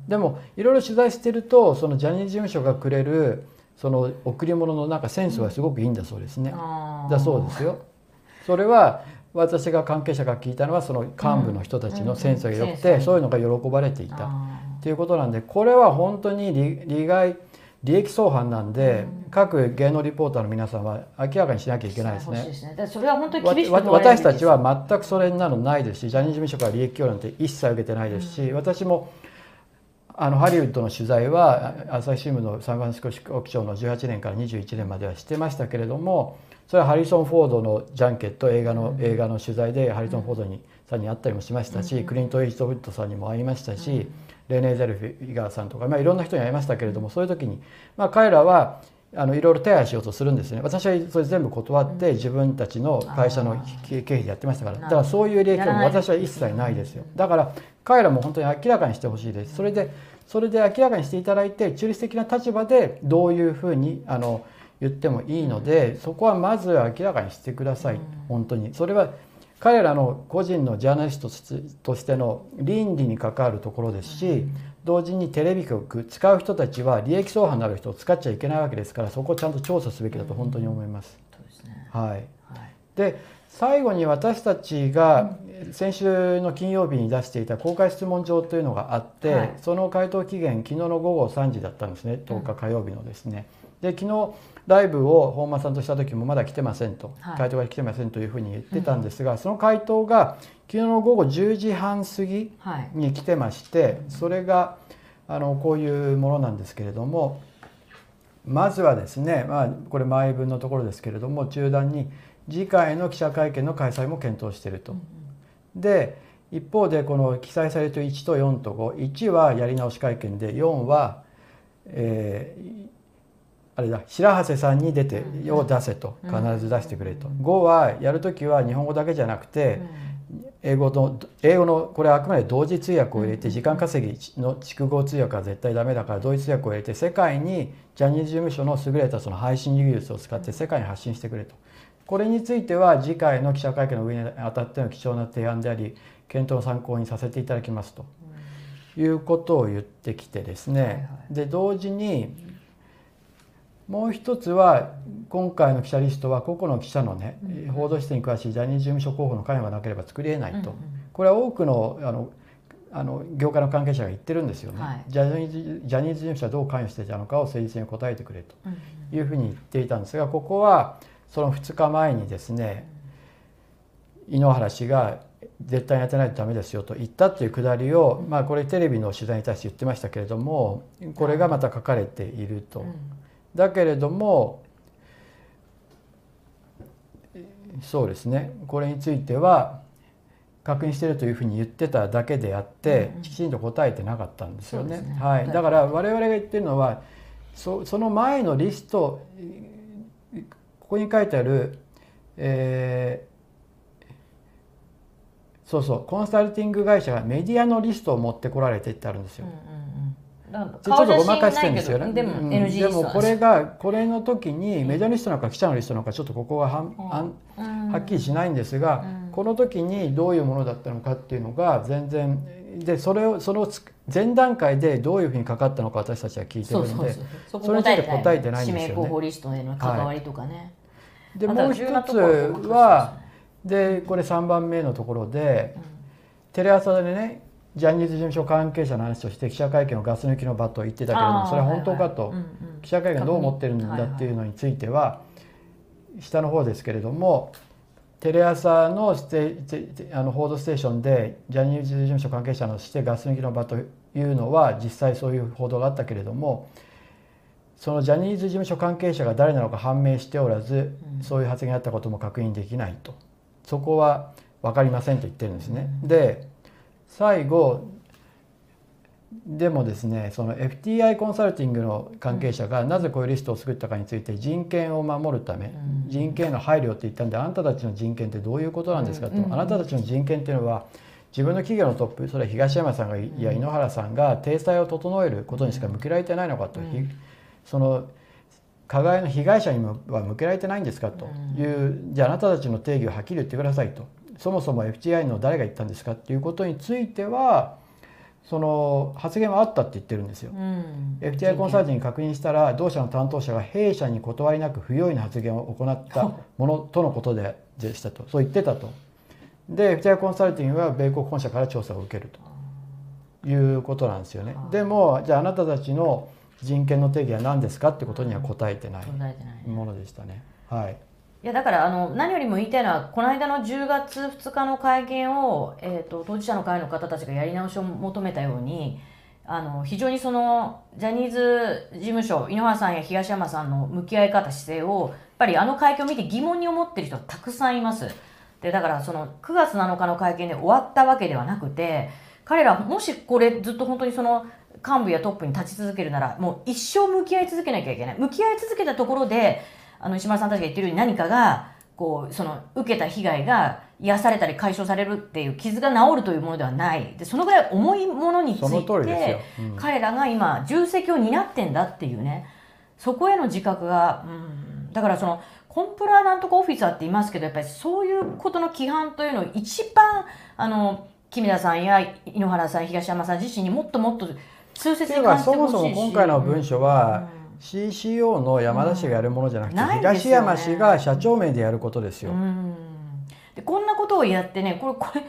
でもいろいろ取材してるとそのジャニーズ事務所がくれるその贈り物のなんかセンスはすごくいいんだそうですね、だそうですよ。それは私が関係者が聞いたのはその幹部の人たちのセンスが良くて、そういうのが喜ばれていた。あっていうことなんでこれは本当に利利害利益相反なんで、各芸能リポーターの皆さんは明らかにしなきゃいーけないですね。それは本当にわ厳しく私たちは全くそれなのないですしジャニーズ事務所から利益供与なんて一切受けてないですし、私もあのハリウッドの取材はあ朝日新聞のサンフランシスコ支局長の18年から21年まではしてましたけれどもそれはハリソン・フォードのジャンケット映画の映画の取材でハリソン・フォードにさんに会ったりもしましたし、クリント・イーストウッドさんにも会いましたし、レネー・ゼルフィガーさんとか、まあ、いろんな人に会いましたけれどもそういう時に、まあ、彼らはあのいろいろ手配しようとするんですね。私はそれ全部断って自分たちの会社の経費でやってましたから。だからそういう利益も私は一切ないですよ。だから彼らも本当に明らかにしてほしいです。それでそれで明らかにしていただいて中立的な立場でどういうふうにあの言ってもいいのでそこはまず明らかにしてください。本当に。それは彼らの個人のジャーナリストとしての倫理に関わるところですし同時にテレビ局使う人たちは利益相反のある人を使っちゃいけないわけですからそこをちゃんと調査すべきだと本当に思います。で最後に私たちが先週の金曜日に出していた公開質問状というのがあって、はい。その回答期限昨日の午後3時だったんですね。10日火曜日のですね。で昨日ライブを本間さんとした時もまだ来てませんと、はい。回答が来てませんというふうに言ってたんですが、その回答が昨日の午後10時半過ぎはい。に来てましてそれがあのこういうものなんですけれどもまずはですね、まあ、これ前文のところですけれども中段に次回の記者会見の開催も検討していると。で一方でこの記載されると1と4と51はやり直し会見で4は、えーあれだ白羽さんに出てを出せと必ず出してくれと。5はやる時は日本語だけじゃなくて英語の英語のこれはあくまで同時通訳を入れて時間稼ぎの筑語通訳は絶対ダメだから同時通訳を入れて世界にジャニーズ事務所の優れたその配信技術を使って世界に発信してくれと。これについては次回の記者会見の上にあたっての貴重な提案であり検討の参考にさせていただきますと。いうことを言ってきてですね。で同時にもう一つは今回の記者リストは個々の記者のね報道室に詳しいジャニーズ事務所候補の関与がなければ作りえないと。これは多くのあのあの業界の関係者が言ってるんですよね、はい。ジャニーズジャニーズ事務所はどう関与していたのかを誠実に答えてくれというふうに言っていたんですがここはその2日前にですね井ノ原氏が絶対にやってないとダメですよと言ったっていうくだりを、まあ、これテレビの取材に対して言ってましたけれどもこれがまた書かれていると。だけれどもそうですね。これについては確認しているというふうに言ってただけであって、きちんと答えてなかったんですよね。ね。はい、はい。だから我々が言ってるのはそその前のリストここに書いてある、えーそうそうコンサルティング会社がメディアのリストを持ってこられてってあるんですよ。だからちょっとごまかしてるんですよね。でもでもこれがこれの時にメディアリストなのか記者のリストなのかちょっとここはははっきりしないんですが、この時にどういうものだったのかっていうのが全然でそれをそのつ前段階でどういうふうにかかったのか私たちは聞いてるのでそれについて答えてないん指ですよね。名候補リストへの関わりとかね、でもう一つはでこれ3番目のところで、テレ朝でねジャニーズ事務所関係者の話として記者会見をガス抜きの場と言ってたけれどもそれは本当かと、記者会見どう思ってるんだっていうのについては下の方ですけれどもテレ朝のステテあの報道ステーションでジャニーズ事務所関係者のしてガス抜きの場というのは実際そういう報道があったけれどもそのジャニーズ事務所関係者が誰なのか判明しておらず、そういう発言があったことも確認できないと。そこは分かりませんと言ってるんですね。で最後でもですねその FTI コンサルティングの関係者がなぜこういうリストを作ったかについて人権を守るため、人権への配慮って言ったんであなたたちの人権ってどういうことなんですかと、あなたたちの人権っていうのは自分の企業のトップそれは東山さんがいや井ノ原さんが体裁を整えることにしか向けられてないのかと、ひその加害の被害者にもは向けられてないんですかという、じゃああなたたちの定義をはっきり言ってくださいとそもそも FTI の誰が言ったんですかっていうことについてはその発言はあったって言ってるんですよ。FTI コンサルティングに確認したら同社の担当者が弊社に断りなく不用意な発言を行った ものとのことででしたとそう言ってたと。で FTI コンサルティングは米国本社から調査を受けるということなんですよね。でもじゃああなたたちの人権の定義は何ですかってことには答えてない答えてないものでしたね。はい。いやだからあの何よりも言いたいのはこの間の10月2日の会見を、えー、と当事者の会の方たちがやり直しを求めたようにあの非常にそのジャニーズ事務所井ノ原さんや東山さんの向き合い方姿勢をやっぱりあの会見を見て疑問に思っている人たくさんいます。でだからその9月7日の会見で終わったわけではなくて彼らもしこれずっと本当にその幹部やトップに立ち続けるならもう一生向き合い続けなきゃいけない向き合い続けたところであの石丸さんたちが言ってるように何かがこうその受けた被害が癒されたり解消されるっていう傷が治るというものではない。でそのぐらい重いものについて、うん。彼らが今重責を担ってんだっていうねそこへの自覚が、うん、だからそのコンプラなんとかオフィサーって言いますけどやっぱりそういうことの規範というのを一番あの木村さんや井ノ原さん東山さん自身にもっともっと痛切っていうかに感じてそもほしいしそも今回の文書は CCO の山田氏がやるものじゃなくて、うん。ないです東山氏が社長名でやることですよ。うん。でこんなことをやってねこれこれ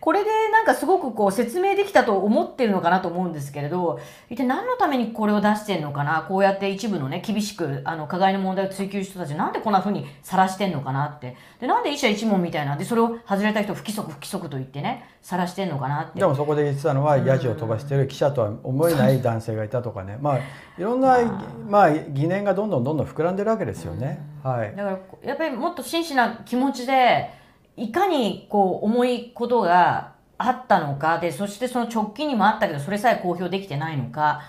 これでなんかすごくこう説明できたと思ってるのかなと思うんですけれど一体何のためにこれを出してんのかな？こうやって一部のね厳しくあの加害の問題を追及した人たちなんでこんな風に晒してんのかなって。でなんで医者一問みたいなでそれを外れた人を不規則不規則と言ってね晒してんのかなって。でもそこで言ってたのはヤジを飛ばしてる記者とは思えない男性がいたとかね、まあいろんなまあ。疑念がどんどんどんどん膨らんでるわけですよね。はい。だからやっぱりもっと真摯な気持ちでいかにこう重いことがあったのかでそしてその直近にもあったけどそれさえ公表できてないのか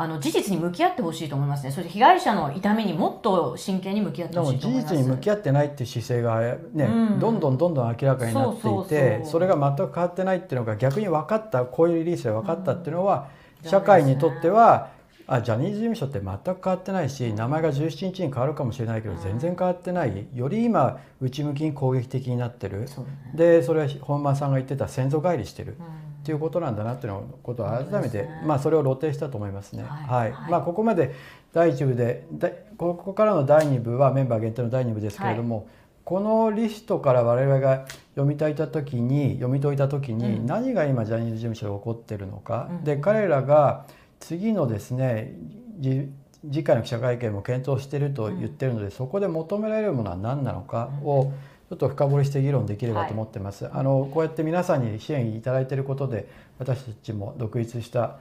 あの事実に向き合ってほしいと思いますね。そして被害者の痛みにもっと真剣に向き合ってほしいと思います。事実に向き合ってないっていう姿勢がね、うん。どんどんどんどん明らかになっていてそれが全く変わってないっていうのが逆に分かったこういうリリースで分かったっていうのは、うん。社会にとってはあジャニーズ事務所って全く変わってないし名前が17日に変わるかもしれないけど全然変わってない。より今内向きに攻撃的になってる。そね。でそれは本間さんが言ってた先祖返りしてる。っていうことなんだなっていうのことを改めて、ね。まあそれを露呈したと思いますね。ははい。い、はい。まあここまで第一部でだここからの第二部はメンバー限定の第二部ですけれども、このリストから我々が読み解いた時に読み解いた時に、うん。何が今ジャニーズ事務所で起こってるのか、うん。で彼らが次のですねじ次回の記者会見も検討していると言ってるので、そこで求められるものは何なのかをちょっと深掘りして議論できればと思ってます。あのこうやって皆さんに支援いただいていることで私たちも独立した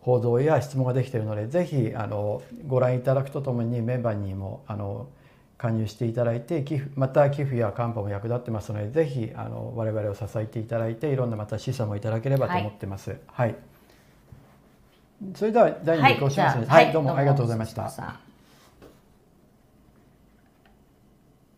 報道や質問ができているのでぜひあのご覧いただくとともにメンバーにもあの加入していただいて寄付また寄付やカンパも役立ってますのでぜひあの我々を支えていただいていろんなまた示唆もいただければと思ってます。はい、それでは第2部移行しますので、はい、どうもありがとうございました。